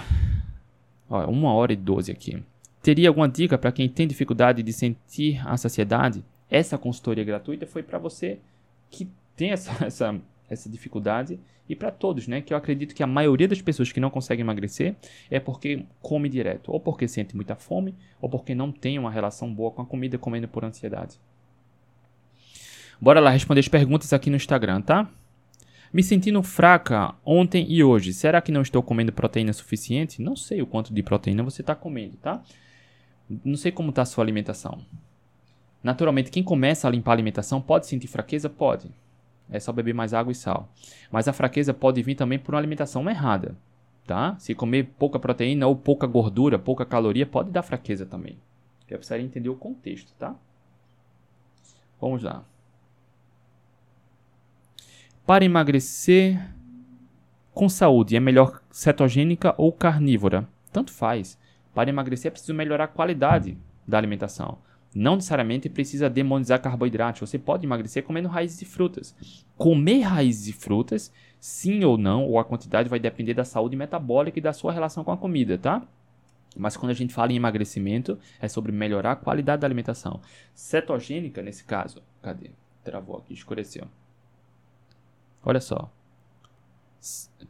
ó, uma hora e doze aqui. Teria alguma dica para quem tem dificuldade de sentir a saciedade? Essa consultoria gratuita foi para você que tem essa, <laughs> essa, essa dificuldade e para todos, né? Que eu acredito que a maioria das pessoas que não conseguem emagrecer é porque come direto, ou porque sente muita fome, ou porque não tem uma relação boa com a comida comendo por ansiedade. Bora lá responder as perguntas aqui no Instagram, tá? Me sentindo fraca ontem e hoje. Será que não estou comendo proteína suficiente? Não sei o quanto de proteína você está comendo, tá? Não sei como está a sua alimentação. Naturalmente, quem começa a limpar a alimentação pode sentir fraqueza? Pode. É só beber mais água e sal. Mas a fraqueza pode vir também por uma alimentação errada. tá? Se comer pouca proteína ou pouca gordura, pouca caloria, pode dar fraqueza também. Eu precisaria entender o contexto, tá? Vamos lá. Para emagrecer com saúde, é melhor cetogênica ou carnívora? Tanto faz. Para emagrecer é preciso melhorar a qualidade da alimentação. Não necessariamente precisa demonizar carboidratos. Você pode emagrecer comendo raízes e frutas. Comer raízes e frutas, sim ou não, ou a quantidade vai depender da saúde metabólica e da sua relação com a comida, tá? Mas quando a gente fala em emagrecimento, é sobre melhorar a qualidade da alimentação. Cetogênica, nesse caso, cadê? Travou aqui, escureceu. Olha só.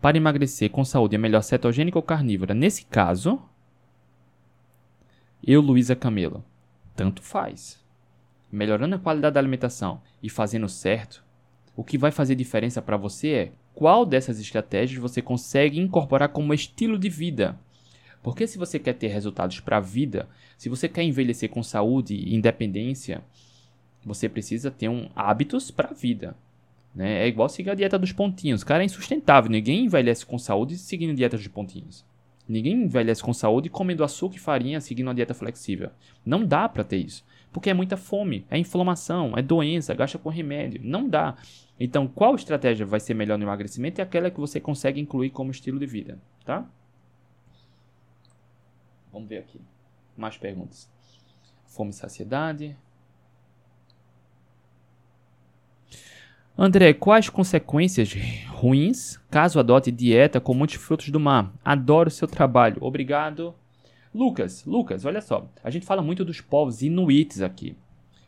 Para emagrecer com saúde é melhor cetogênica ou carnívora? Nesse caso, eu, Luísa Camelo, tanto faz. Melhorando a qualidade da alimentação e fazendo certo, o que vai fazer diferença para você é qual dessas estratégias você consegue incorporar como estilo de vida. Porque se você quer ter resultados para a vida, se você quer envelhecer com saúde e independência, você precisa ter um hábitos para a vida. Né? É igual seguir a dieta dos pontinhos. Cara, é insustentável. Ninguém envelhece com saúde seguindo dieta dos pontinhos. Ninguém envelhece com saúde comendo açúcar e farinha seguindo uma dieta flexível. Não dá para ter isso. Porque é muita fome, é inflamação, é doença, gasta com remédio. Não dá. Então, qual estratégia vai ser melhor no emagrecimento é aquela que você consegue incluir como estilo de vida, tá? Vamos ver aqui. Mais perguntas. Fome e saciedade. André, quais consequências ruins caso adote dieta com muitos frutos do mar? Adoro seu trabalho. Obrigado. Lucas, Lucas, olha só. A gente fala muito dos povos inuites aqui.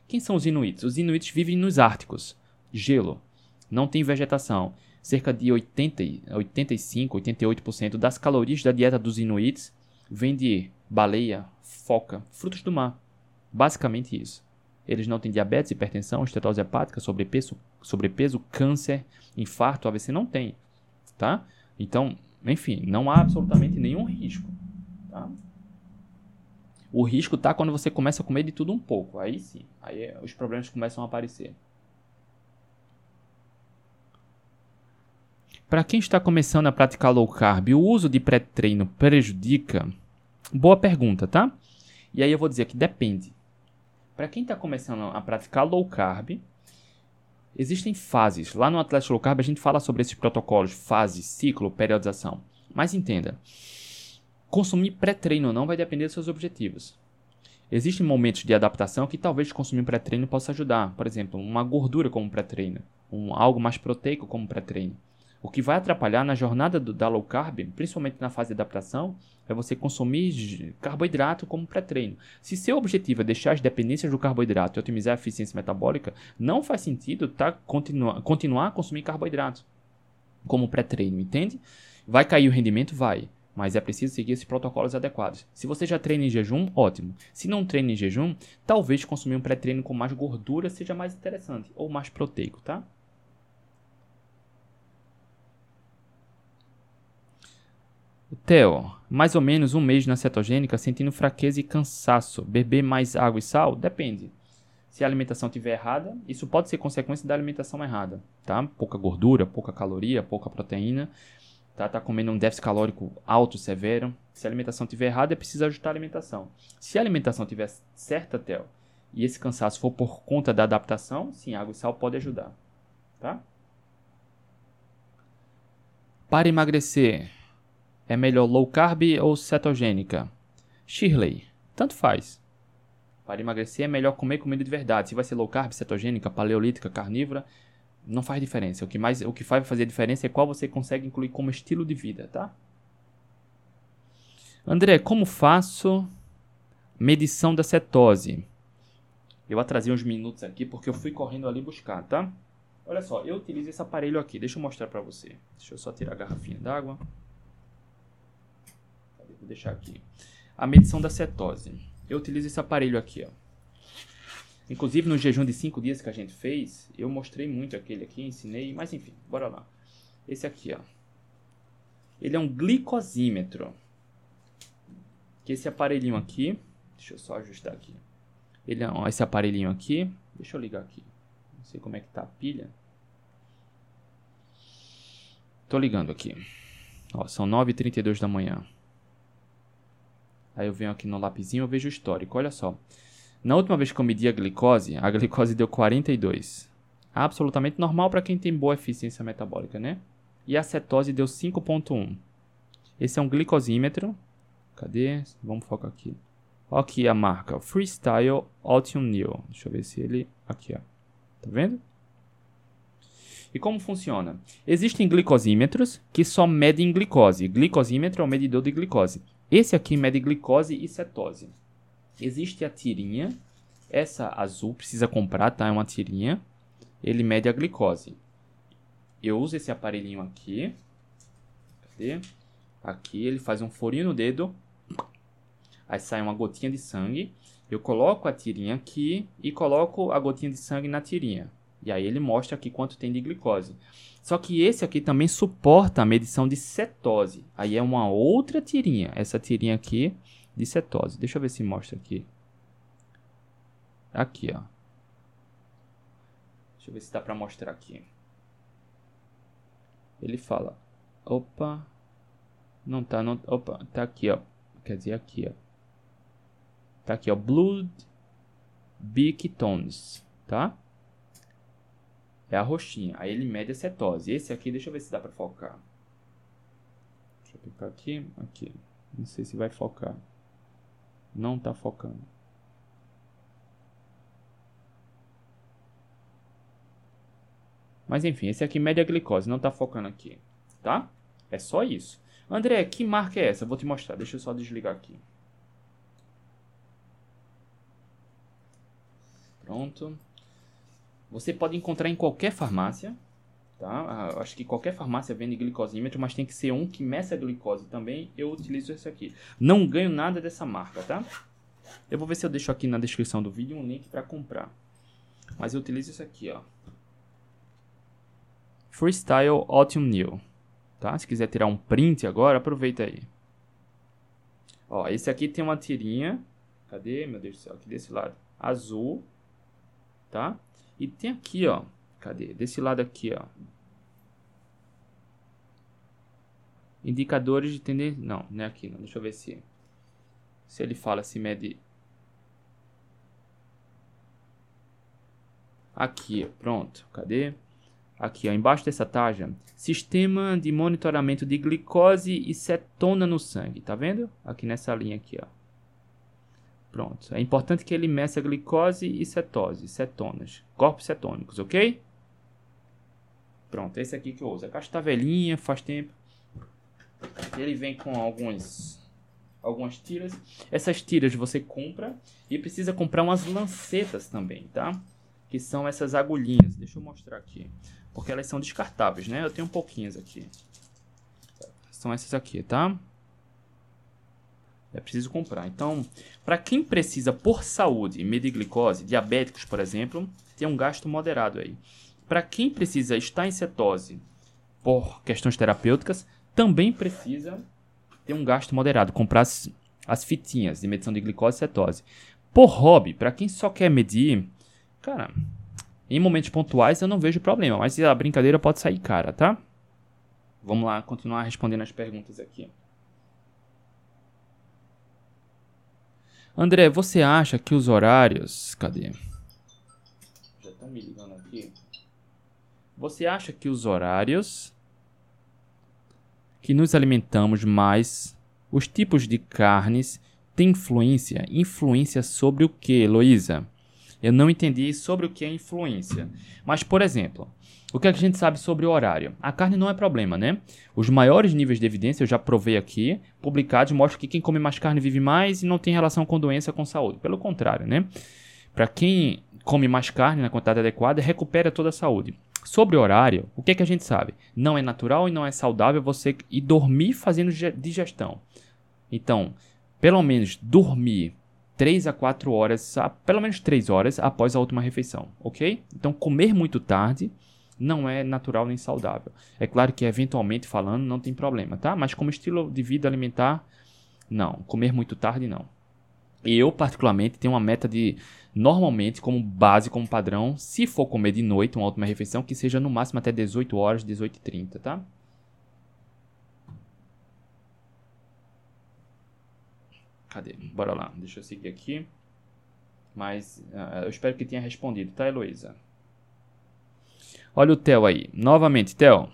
Quem são os inuites? Os inuites vivem nos árticos. Gelo. Não tem vegetação. Cerca de 80, 85, 88% das calorias da dieta dos inuites vem de baleia, foca, frutos do mar. Basicamente isso. Eles não têm diabetes, hipertensão, estetose hepática, sobrepeso, sobrepeso, câncer, infarto, AVC não tem, tá? Então, enfim, não há absolutamente nenhum risco, tá? O risco tá quando você começa a comer de tudo um pouco. Aí sim, aí é, os problemas começam a aparecer. Para quem está começando a praticar low carb, o uso de pré-treino prejudica? Boa pergunta, tá? E aí eu vou dizer que depende. Para quem está começando a praticar low carb, existem fases. Lá no Atlético Low Carb a gente fala sobre esses protocolos, fase, ciclo, periodização. Mas entenda, consumir pré-treino não vai depender dos seus objetivos. Existem momentos de adaptação que talvez consumir pré-treino possa ajudar. Por exemplo, uma gordura como pré-treino, um, algo mais proteico como pré-treino. O que vai atrapalhar na jornada do, da low carb, principalmente na fase de adaptação, é você consumir carboidrato como pré-treino. Se seu objetivo é deixar as dependências do carboidrato e otimizar a eficiência metabólica, não faz sentido tá, continua, continuar a consumir carboidrato como pré-treino, entende? Vai cair o rendimento? Vai. Mas é preciso seguir esses protocolos adequados. Se você já treina em jejum, ótimo. Se não treina em jejum, talvez consumir um pré-treino com mais gordura seja mais interessante ou mais proteico, tá? Theo, mais ou menos um mês na cetogênica, sentindo fraqueza e cansaço. Beber mais água e sal? Depende. Se a alimentação estiver errada, isso pode ser consequência da alimentação errada, tá? Pouca gordura, pouca caloria, pouca proteína, tá? Tá comendo um déficit calórico alto, severo. Se a alimentação estiver errada, é preciso ajustar a alimentação. Se a alimentação estiver certa, Theo, e esse cansaço for por conta da adaptação, sim, água e sal pode ajudar, tá? Para emagrecer, é melhor low carb ou cetogênica? Shirley, tanto faz. Para emagrecer é melhor comer comida de verdade. Se vai ser low carb, cetogênica, paleolítica, carnívora, não faz diferença. O que mais, o que vai fazer diferença é qual você consegue incluir como estilo de vida, tá? André, como faço medição da cetose? Eu atrasei uns minutos aqui porque eu fui correndo ali buscar, tá? Olha só, eu utilizo esse aparelho aqui. Deixa eu mostrar para você. Deixa eu só tirar a garrafinha d'água. Vou deixar aqui. A medição da cetose. Eu utilizo esse aparelho aqui, ó. Inclusive no jejum de 5 dias que a gente fez, eu mostrei muito aquele aqui, ensinei, mas enfim, bora lá. Esse aqui, ó. Ele é um glicosímetro. Que esse aparelhinho aqui, deixa eu só ajustar aqui. Ele é esse aparelhinho aqui, deixa eu ligar aqui. Não sei como é que tá a pilha. Tô ligando aqui. Ó, são 9h32 da manhã. Aí eu venho aqui no lapisinho, eu vejo o histórico. Olha só. Na última vez que eu medi a glicose, a <laughs> glicose deu 42. Absolutamente normal para quem tem boa eficiência metabólica, né? E a cetose deu 5.1. Esse é um glicosímetro. Cadê? Vamos focar aqui. Aqui a marca Freestyle Altium New. Deixa eu ver se ele... Aqui, ó. Tá vendo? E como funciona? Existem glicosímetros que só medem glicose. Glicosímetro é o medidor de glicose. Esse aqui mede glicose e cetose. Existe a tirinha. Essa azul precisa comprar, tá? É uma tirinha. Ele mede a glicose. Eu uso esse aparelhinho aqui. Cadê? Aqui ele faz um furinho no dedo. Aí sai uma gotinha de sangue. Eu coloco a tirinha aqui e coloco a gotinha de sangue na tirinha. E aí ele mostra aqui quanto tem de glicose. Só que esse aqui também suporta a medição de cetose. Aí é uma outra tirinha. Essa tirinha aqui de cetose. Deixa eu ver se mostra aqui. Aqui, ó. Deixa eu ver se dá para mostrar aqui. Ele fala. Opa. Não tá, não. Opa, tá aqui, ó. Quer dizer, aqui, ó. Tá aqui, ó. Blood Big Tones, tá? É a roxinha. Aí ele mede a cetose. Esse aqui, deixa eu ver se dá pra focar. Deixa eu clicar aqui. Aqui. Não sei se vai focar. Não tá focando. Mas enfim, esse aqui mede a glicose. Não tá focando aqui. Tá? É só isso. André, que marca é essa? Vou te mostrar. Deixa eu só desligar aqui. Pronto. Você pode encontrar em qualquer farmácia, tá? Ah, acho que qualquer farmácia vende glicosímetro, mas tem que ser um que meça a glicose também. Eu utilizo esse aqui. Não ganho nada dessa marca, tá? Eu vou ver se eu deixo aqui na descrição do vídeo um link para comprar. Mas eu utilizo esse aqui, ó. Freestyle Autumn New. Tá? Se quiser tirar um print agora, aproveita aí. Ó, esse aqui tem uma tirinha. Cadê, meu Deus do céu? Aqui desse lado. Azul. Tá? E tem aqui, ó. Cadê? Desse lado aqui, ó. Indicadores de tendência. Não, não é aqui, não. Deixa eu ver se. Se ele fala se mede. Aqui, pronto. Cadê? Aqui, ó, embaixo dessa taxa, sistema de monitoramento de glicose e cetona no sangue, tá vendo? Aqui nessa linha aqui, ó. Pronto. É importante que ele meça glicose e cetose, cetonas, corpos cetônicos, ok? Pronto, esse aqui que eu uso. A caixa tá velhinha, faz tempo. Ele vem com alguns algumas tiras. Essas tiras você compra e precisa comprar umas lancetas também, tá? Que são essas agulhinhas. Deixa eu mostrar aqui. Porque elas são descartáveis, né? Eu tenho pouquinhos aqui. São essas aqui, tá? É preciso comprar. Então, para quem precisa por saúde medir glicose, diabéticos, por exemplo, tem um gasto moderado aí. Para quem precisa estar em cetose por questões terapêuticas, também precisa ter um gasto moderado, comprar as, as fitinhas de medição de glicose e cetose. Por hobby, para quem só quer medir, cara, em momentos pontuais eu não vejo problema, mas a brincadeira pode sair cara, tá? Vamos lá, continuar respondendo as perguntas aqui. André, você acha que os horários. Cadê? Já estão me ligando aqui. Você acha que os horários que nos alimentamos mais, os tipos de carnes, têm influência? Influência sobre o que, Heloísa? Eu não entendi sobre o que é influência. Mas, por exemplo, o que, é que a gente sabe sobre o horário? A carne não é problema, né? Os maiores níveis de evidência, eu já provei aqui, publicados, mostram que quem come mais carne vive mais e não tem relação com doença com saúde. Pelo contrário, né? Para quem come mais carne na quantidade adequada, recupera toda a saúde. Sobre o horário, o que, é que a gente sabe? Não é natural e não é saudável você ir dormir fazendo digestão. Então, pelo menos dormir 3 a 4 horas, pelo menos 3 horas após a última refeição, ok? Então, comer muito tarde não é natural nem saudável. É claro que eventualmente falando não tem problema, tá? Mas como estilo de vida alimentar, não. Comer muito tarde, não. Eu, particularmente, tenho uma meta de, normalmente, como base, como padrão, se for comer de noite uma última refeição, que seja no máximo até 18 horas, 18 e 30, tá? Cadê? Bora lá, deixa eu seguir aqui. Mas uh, eu espero que tenha respondido, tá, Heloísa? Olha o Theo aí. Novamente, Theo.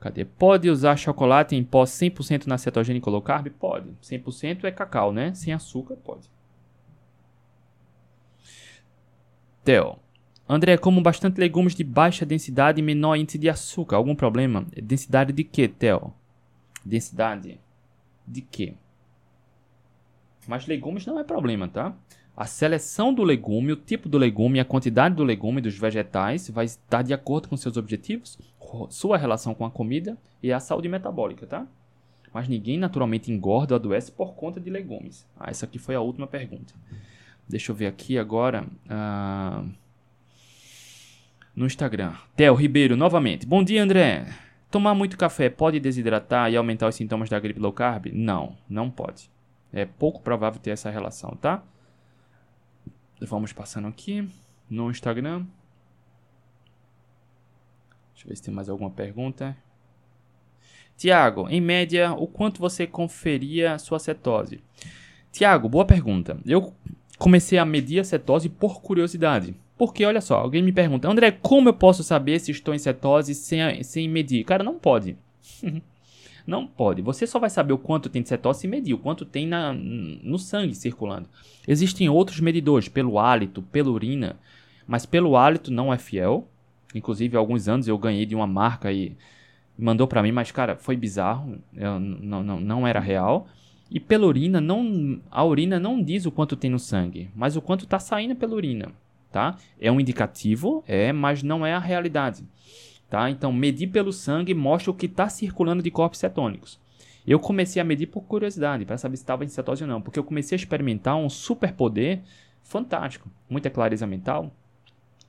Cadê? Pode usar chocolate em pó 100% na cetogênica low carb? Pode. 100% é cacau, né? Sem açúcar, pode. Theo. André, como bastante legumes de baixa densidade e menor índice de açúcar. Algum problema? Densidade de quê, Theo? Densidade de quê? Mas legumes não é problema, tá? A seleção do legume, o tipo do legume, a quantidade do legume dos vegetais vai estar de acordo com seus objetivos, sua relação com a comida e a saúde metabólica, tá? Mas ninguém naturalmente engorda ou adoece por conta de legumes. Ah, essa aqui foi a última pergunta. Deixa eu ver aqui agora. Uh no Instagram. Theo Ribeiro, novamente. Bom dia, André. Tomar muito café pode desidratar e aumentar os sintomas da gripe low carb? Não, não pode. É pouco provável ter essa relação, tá? Vamos passando aqui no Instagram. Deixa eu ver se tem mais alguma pergunta. Tiago, em média, o quanto você conferia sua cetose? Tiago, boa pergunta. Eu comecei a medir a cetose por curiosidade. Porque, olha só, alguém me pergunta, André, como eu posso saber se estou em cetose sem, sem medir? Cara, não pode. <laughs> não pode. Você só vai saber o quanto tem de cetose se medir, o quanto tem na, no sangue circulando. Existem outros medidores, pelo hálito, pela urina, mas pelo hálito não é fiel. Inclusive, há alguns anos eu ganhei de uma marca e mandou para mim, mas, cara, foi bizarro, eu, não, não, não era real. E pela urina, não, a urina não diz o quanto tem no sangue, mas o quanto está saindo pela urina tá? É um indicativo, é, mas não é a realidade, tá? Então, medir pelo sangue mostra o que está circulando de corpos cetônicos. Eu comecei a medir por curiosidade, para saber se estava em cetose ou não, porque eu comecei a experimentar um superpoder fantástico, muita clareza mental,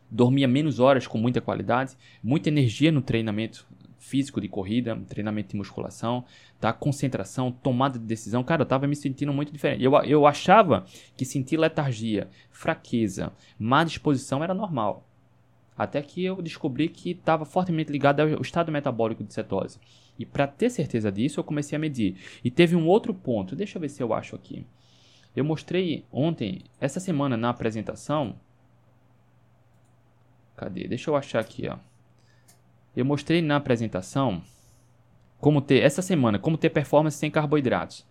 dormia menos horas com muita qualidade, muita energia no treinamento físico de corrida, treinamento de musculação, tá? Concentração, tomada de decisão. Cara, eu tava me sentindo muito diferente. Eu, eu achava que sentir letargia, fraqueza, má disposição era normal. Até que eu descobri que estava fortemente ligado ao estado metabólico de cetose. E para ter certeza disso, eu comecei a medir. E teve um outro ponto, deixa eu ver se eu acho aqui. Eu mostrei ontem, essa semana na apresentação. Cadê? Deixa eu achar aqui, ó. Eu mostrei na apresentação como ter essa semana, como ter performance sem carboidratos.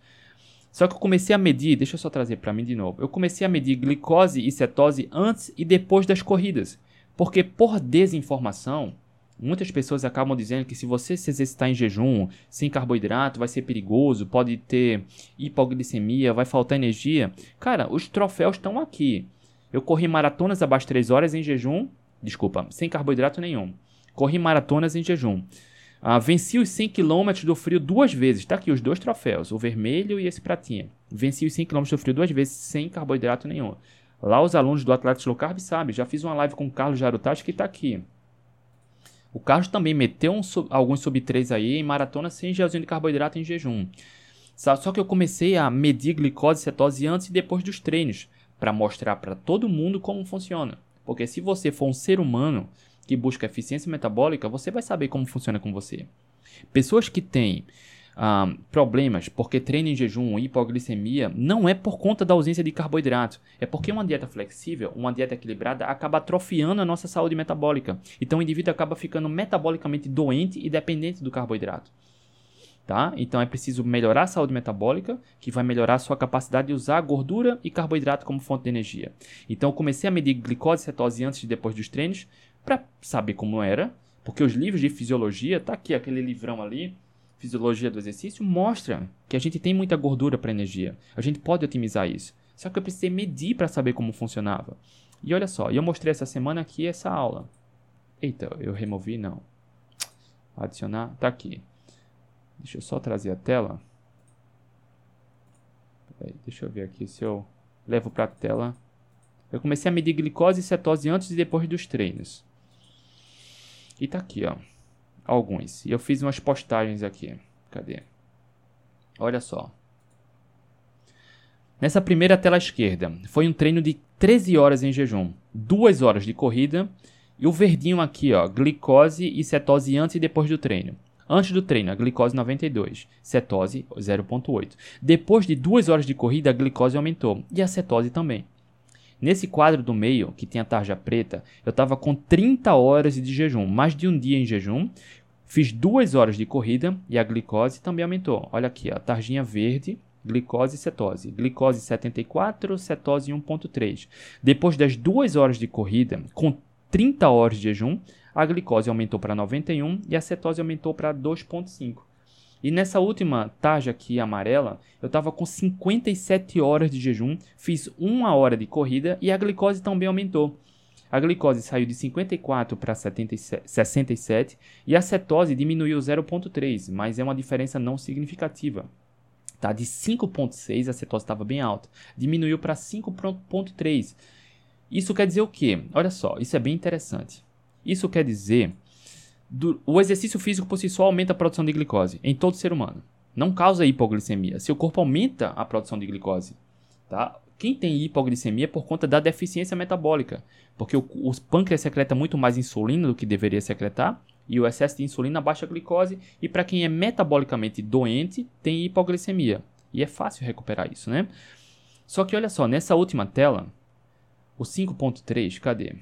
Só que eu comecei a medir, deixa eu só trazer para mim de novo. Eu comecei a medir glicose e cetose antes e depois das corridas, porque por desinformação, muitas pessoas acabam dizendo que se você se exercitar em jejum, sem carboidrato, vai ser perigoso, pode ter hipoglicemia, vai faltar energia. Cara, os troféus estão aqui. Eu corri maratonas abaixo de 3 horas em jejum, desculpa, sem carboidrato nenhum. Corri maratonas em jejum. Ah, venci os 100 km do frio duas vezes. Está aqui os dois troféus, o vermelho e esse pratinha. Venci os 100 km do frio duas vezes sem carboidrato nenhum. Lá os alunos do Atlético Low Carb sabem. Já fiz uma live com o Carlos Jarutachi que está aqui. O Carlos também meteu um alguns sub 3 aí em maratona sem gelzinho de carboidrato em jejum. Só que eu comecei a medir glicose e cetose antes e depois dos treinos, para mostrar para todo mundo como funciona. Porque se você for um ser humano que busca eficiência metabólica, você vai saber como funciona com você. Pessoas que têm problemas porque treinam em jejum, hipoglicemia, não é por conta da ausência de carboidrato. É porque uma dieta flexível, uma dieta equilibrada, acaba atrofiando a nossa saúde metabólica. Então o indivíduo acaba ficando metabolicamente doente e dependente do carboidrato. Tá? Então é preciso melhorar a saúde metabólica, que vai melhorar a sua capacidade de usar gordura e carboidrato como fonte de energia. Então eu comecei a medir glicose e cetose antes e depois dos treinos, para saber como era, porque os livros de fisiologia, tá aqui aquele livrão ali, Fisiologia do Exercício, mostra que a gente tem muita gordura para energia. A gente pode otimizar isso. Só que eu precisei medir para saber como funcionava. E olha só, eu mostrei essa semana aqui essa aula. Eita, eu removi não. Adicionar, tá aqui. Deixa eu só trazer a tela. Peraí, deixa eu ver aqui se eu levo para a tela. Eu comecei a medir glicose e cetose antes e depois dos treinos. E tá aqui, ó. Alguns. E eu fiz umas postagens aqui. Cadê? Olha só. Nessa primeira tela esquerda, foi um treino de 13 horas em jejum, 2 horas de corrida e o verdinho aqui, ó, glicose e cetose antes e depois do treino. Antes do treino, a glicose 92, cetose 0,8. Depois de duas horas de corrida, a glicose aumentou e a cetose também. Nesse quadro do meio, que tem a tarja preta, eu estava com 30 horas de jejum, mais de um dia em jejum. Fiz duas horas de corrida e a glicose também aumentou. Olha aqui, a tarjinha verde, glicose e cetose. Glicose 74, cetose 1,3. Depois das duas horas de corrida, com 30 horas de jejum, a glicose aumentou para 91 e a cetose aumentou para 2,5. E nessa última tarja aqui amarela, eu estava com 57 horas de jejum, fiz uma hora de corrida e a glicose também aumentou. A glicose saiu de 54 para 67 e a cetose diminuiu 0,3, mas é uma diferença não significativa. Tá? De 5,6 a cetose estava bem alta, diminuiu para 5,3. Isso quer dizer o quê? Olha só, isso é bem interessante. Isso quer dizer do, o exercício físico por si só aumenta a produção de glicose em todo ser humano. Não causa hipoglicemia. Seu corpo aumenta a produção de glicose. Tá? Quem tem hipoglicemia é por conta da deficiência metabólica, porque o, o pâncreas secreta muito mais insulina do que deveria secretar, e o excesso de insulina baixa a glicose, e para quem é metabolicamente doente, tem hipoglicemia. E é fácil recuperar isso, né? Só que olha só, nessa última tela, o 5.3, cadê?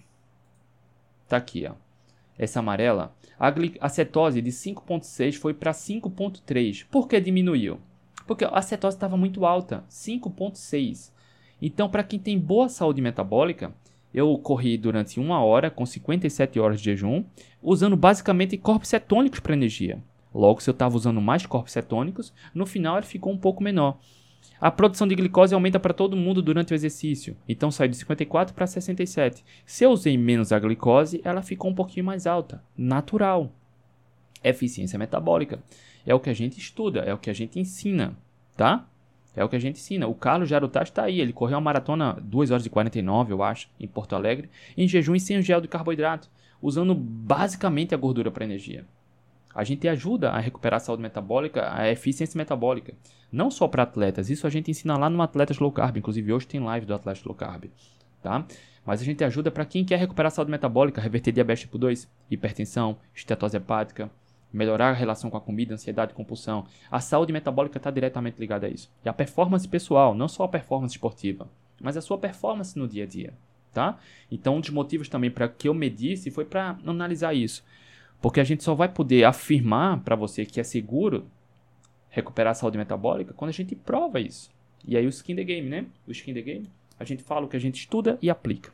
Tá aqui, ó essa amarela, a acetose de 5,6 foi para 5,3. Por que diminuiu? Porque a acetose estava muito alta, 5,6. Então, para quem tem boa saúde metabólica, eu corri durante uma hora, com 57 horas de jejum, usando basicamente corpos cetônicos para energia. Logo, se eu estava usando mais corpos cetônicos, no final ele ficou um pouco menor. A produção de glicose aumenta para todo mundo durante o exercício, então sai de 54 para 67. Se eu usei menos a glicose, ela ficou um pouquinho mais alta, natural. Eficiência metabólica é o que a gente estuda, é o que a gente ensina, tá? É o que a gente ensina. O Carlos Jarutá está aí, ele correu uma maratona 2 horas e 49, eu acho, em Porto Alegre, em jejum e sem gel de carboidrato, usando basicamente a gordura para energia. A gente ajuda a recuperar a saúde metabólica, a eficiência metabólica. Não só para atletas, isso a gente ensina lá no Atletas Low Carb. Inclusive, hoje tem live do Atletas Low Carb. Tá? Mas a gente ajuda para quem quer recuperar a saúde metabólica, reverter diabetes tipo 2, hipertensão, estetose hepática, melhorar a relação com a comida, ansiedade compulsão. A saúde metabólica está diretamente ligada a isso. E a performance pessoal, não só a performance esportiva, mas a sua performance no dia a dia. Tá? Então, um dos motivos também para que eu medisse foi para analisar isso. Porque a gente só vai poder afirmar para você que é seguro recuperar a saúde metabólica quando a gente prova isso. E aí o skin the game, né? O skin the game, a gente fala o que a gente estuda e aplica.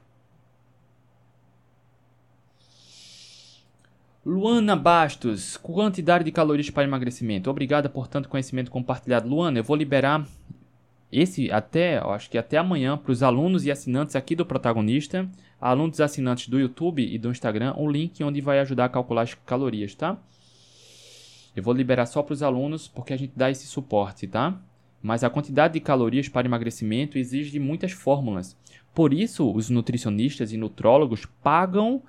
Luana Bastos, quantidade de calorias para emagrecimento. Obrigada por tanto conhecimento compartilhado. Luana, eu vou liberar esse até, acho que até amanhã para os alunos e assinantes aqui do protagonista alunos assinantes do YouTube e do Instagram um link onde vai ajudar a calcular as calorias, tá? Eu vou liberar só para os alunos porque a gente dá esse suporte, tá? Mas a quantidade de calorias para emagrecimento exige muitas fórmulas. Por isso, os nutricionistas e nutrólogos pagam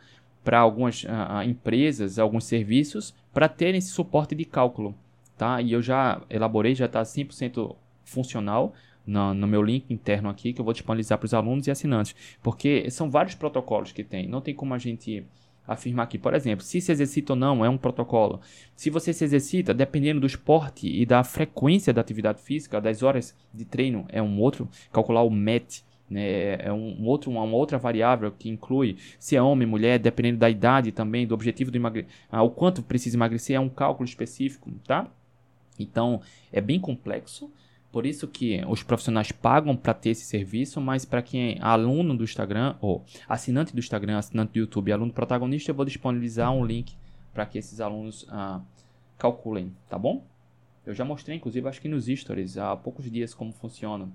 para algumas uh, empresas, alguns serviços, para terem esse suporte de cálculo. Tá? E eu já elaborei, já está 100% funcional no, no, meu link interno aqui, que eu vou disponibilizar para os alunos e assinantes. Porque são vários protocolos que tem. Não tem como a gente afirmar aqui. Por exemplo, se se exercita ou não é um protocolo. Se você se exercita, dependendo do esporte e da frequência da atividade física, das horas de treino, é um outro. Calcular o MET né, é um outro, uma outra variável que inclui se é homem, mulher, dependendo da idade também, do objetivo do emagrecer, ah, o quanto precisa emagrecer, é um cálculo específico, tá? Então, é bem complexo. Por isso que os profissionais pagam para ter esse serviço, mas para quem é aluno do Instagram, ou assinante do Instagram, assinante do YouTube, aluno protagonista, eu vou disponibilizar um link para que esses alunos ah, calculem, tá bom? Eu já mostrei, inclusive, acho que nos stories, há poucos dias, como funciona.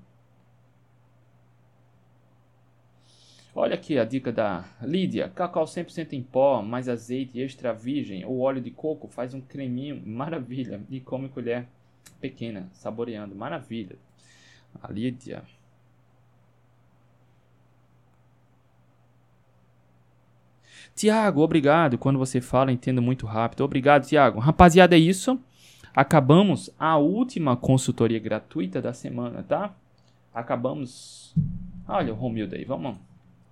Olha aqui a dica da Lídia. Cacau 100% em pó, mais azeite extra virgem ou óleo de coco, faz um creminho, maravilha. E come colher pequena, saboreando. Maravilha. A Lídia. Tiago, obrigado. Quando você fala, entendo muito rápido. Obrigado, Tiago. Rapaziada, é isso. Acabamos a última consultoria gratuita da semana, tá? Acabamos. Olha o Romildo aí, vamos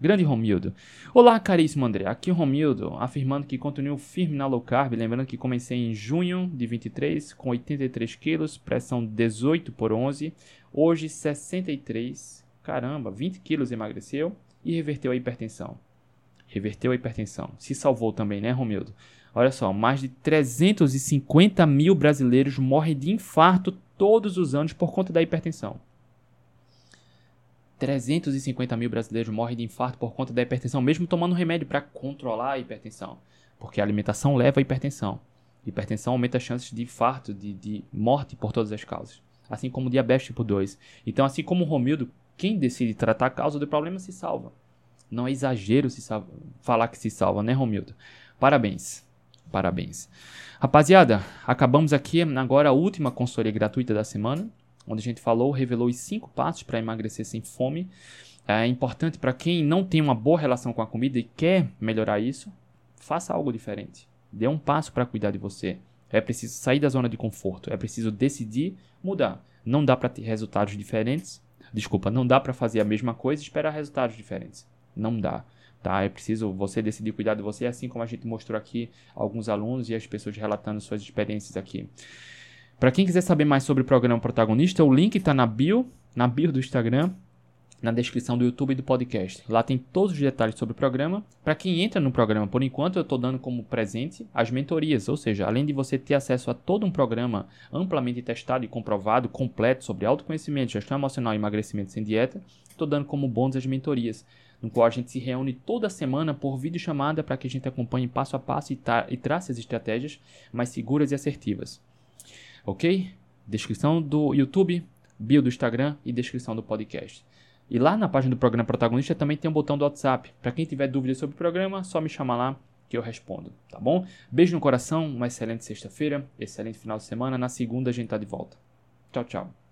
Grande Romildo. Olá, caríssimo André. Aqui Romildo, afirmando que continuo firme na low carb. Lembrando que comecei em junho de 23, com 83 quilos, pressão 18 por 11. Hoje, 63. Caramba, 20 quilos emagreceu e reverteu a hipertensão. Reverteu a hipertensão. Se salvou também, né, Romildo? Olha só, mais de 350 mil brasileiros morrem de infarto todos os anos por conta da hipertensão. 350 mil brasileiros morrem de infarto por conta da hipertensão, mesmo tomando remédio para controlar a hipertensão. Porque a alimentação leva à hipertensão. Hipertensão aumenta as chances de infarto, de, de morte por todas as causas. Assim como diabetes tipo 2. Então, assim como o Romildo, quem decide tratar a causa do problema se salva. Não é exagero se salva, falar que se salva, né, Romildo? Parabéns. Parabéns. Rapaziada, acabamos aqui agora a última consultoria gratuita da semana onde a gente falou, revelou os cinco passos para emagrecer sem fome. É importante para quem não tem uma boa relação com a comida e quer melhorar isso, faça algo diferente. Dê um passo para cuidar de você. É preciso sair da zona de conforto, é preciso decidir mudar. Não dá para ter resultados diferentes. Desculpa, não dá para fazer a mesma coisa e esperar resultados diferentes. Não dá. Tá? É preciso você decidir cuidar de você, assim como a gente mostrou aqui alguns alunos e as pessoas relatando suas experiências aqui. Para quem quiser saber mais sobre o programa Protagonista, o link está na bio, na bio do Instagram, na descrição do YouTube e do podcast. Lá tem todos os detalhes sobre o programa. Para quem entra no programa, por enquanto eu estou dando como presente as mentorias, ou seja, além de você ter acesso a todo um programa amplamente testado e comprovado, completo sobre autoconhecimento, gestão emocional e emagrecimento sem dieta, estou dando como bônus as mentorias, no qual a gente se reúne toda semana por videochamada para que a gente acompanhe passo a passo e, e trace as estratégias mais seguras e assertivas ok? Descrição do YouTube, bio do Instagram e descrição do podcast. E lá na página do programa protagonista também tem um botão do WhatsApp. Para quem tiver dúvidas sobre o programa, só me chamar lá que eu respondo, tá bom? Beijo no coração, uma excelente sexta-feira, excelente final de semana. Na segunda a gente tá de volta. Tchau, tchau.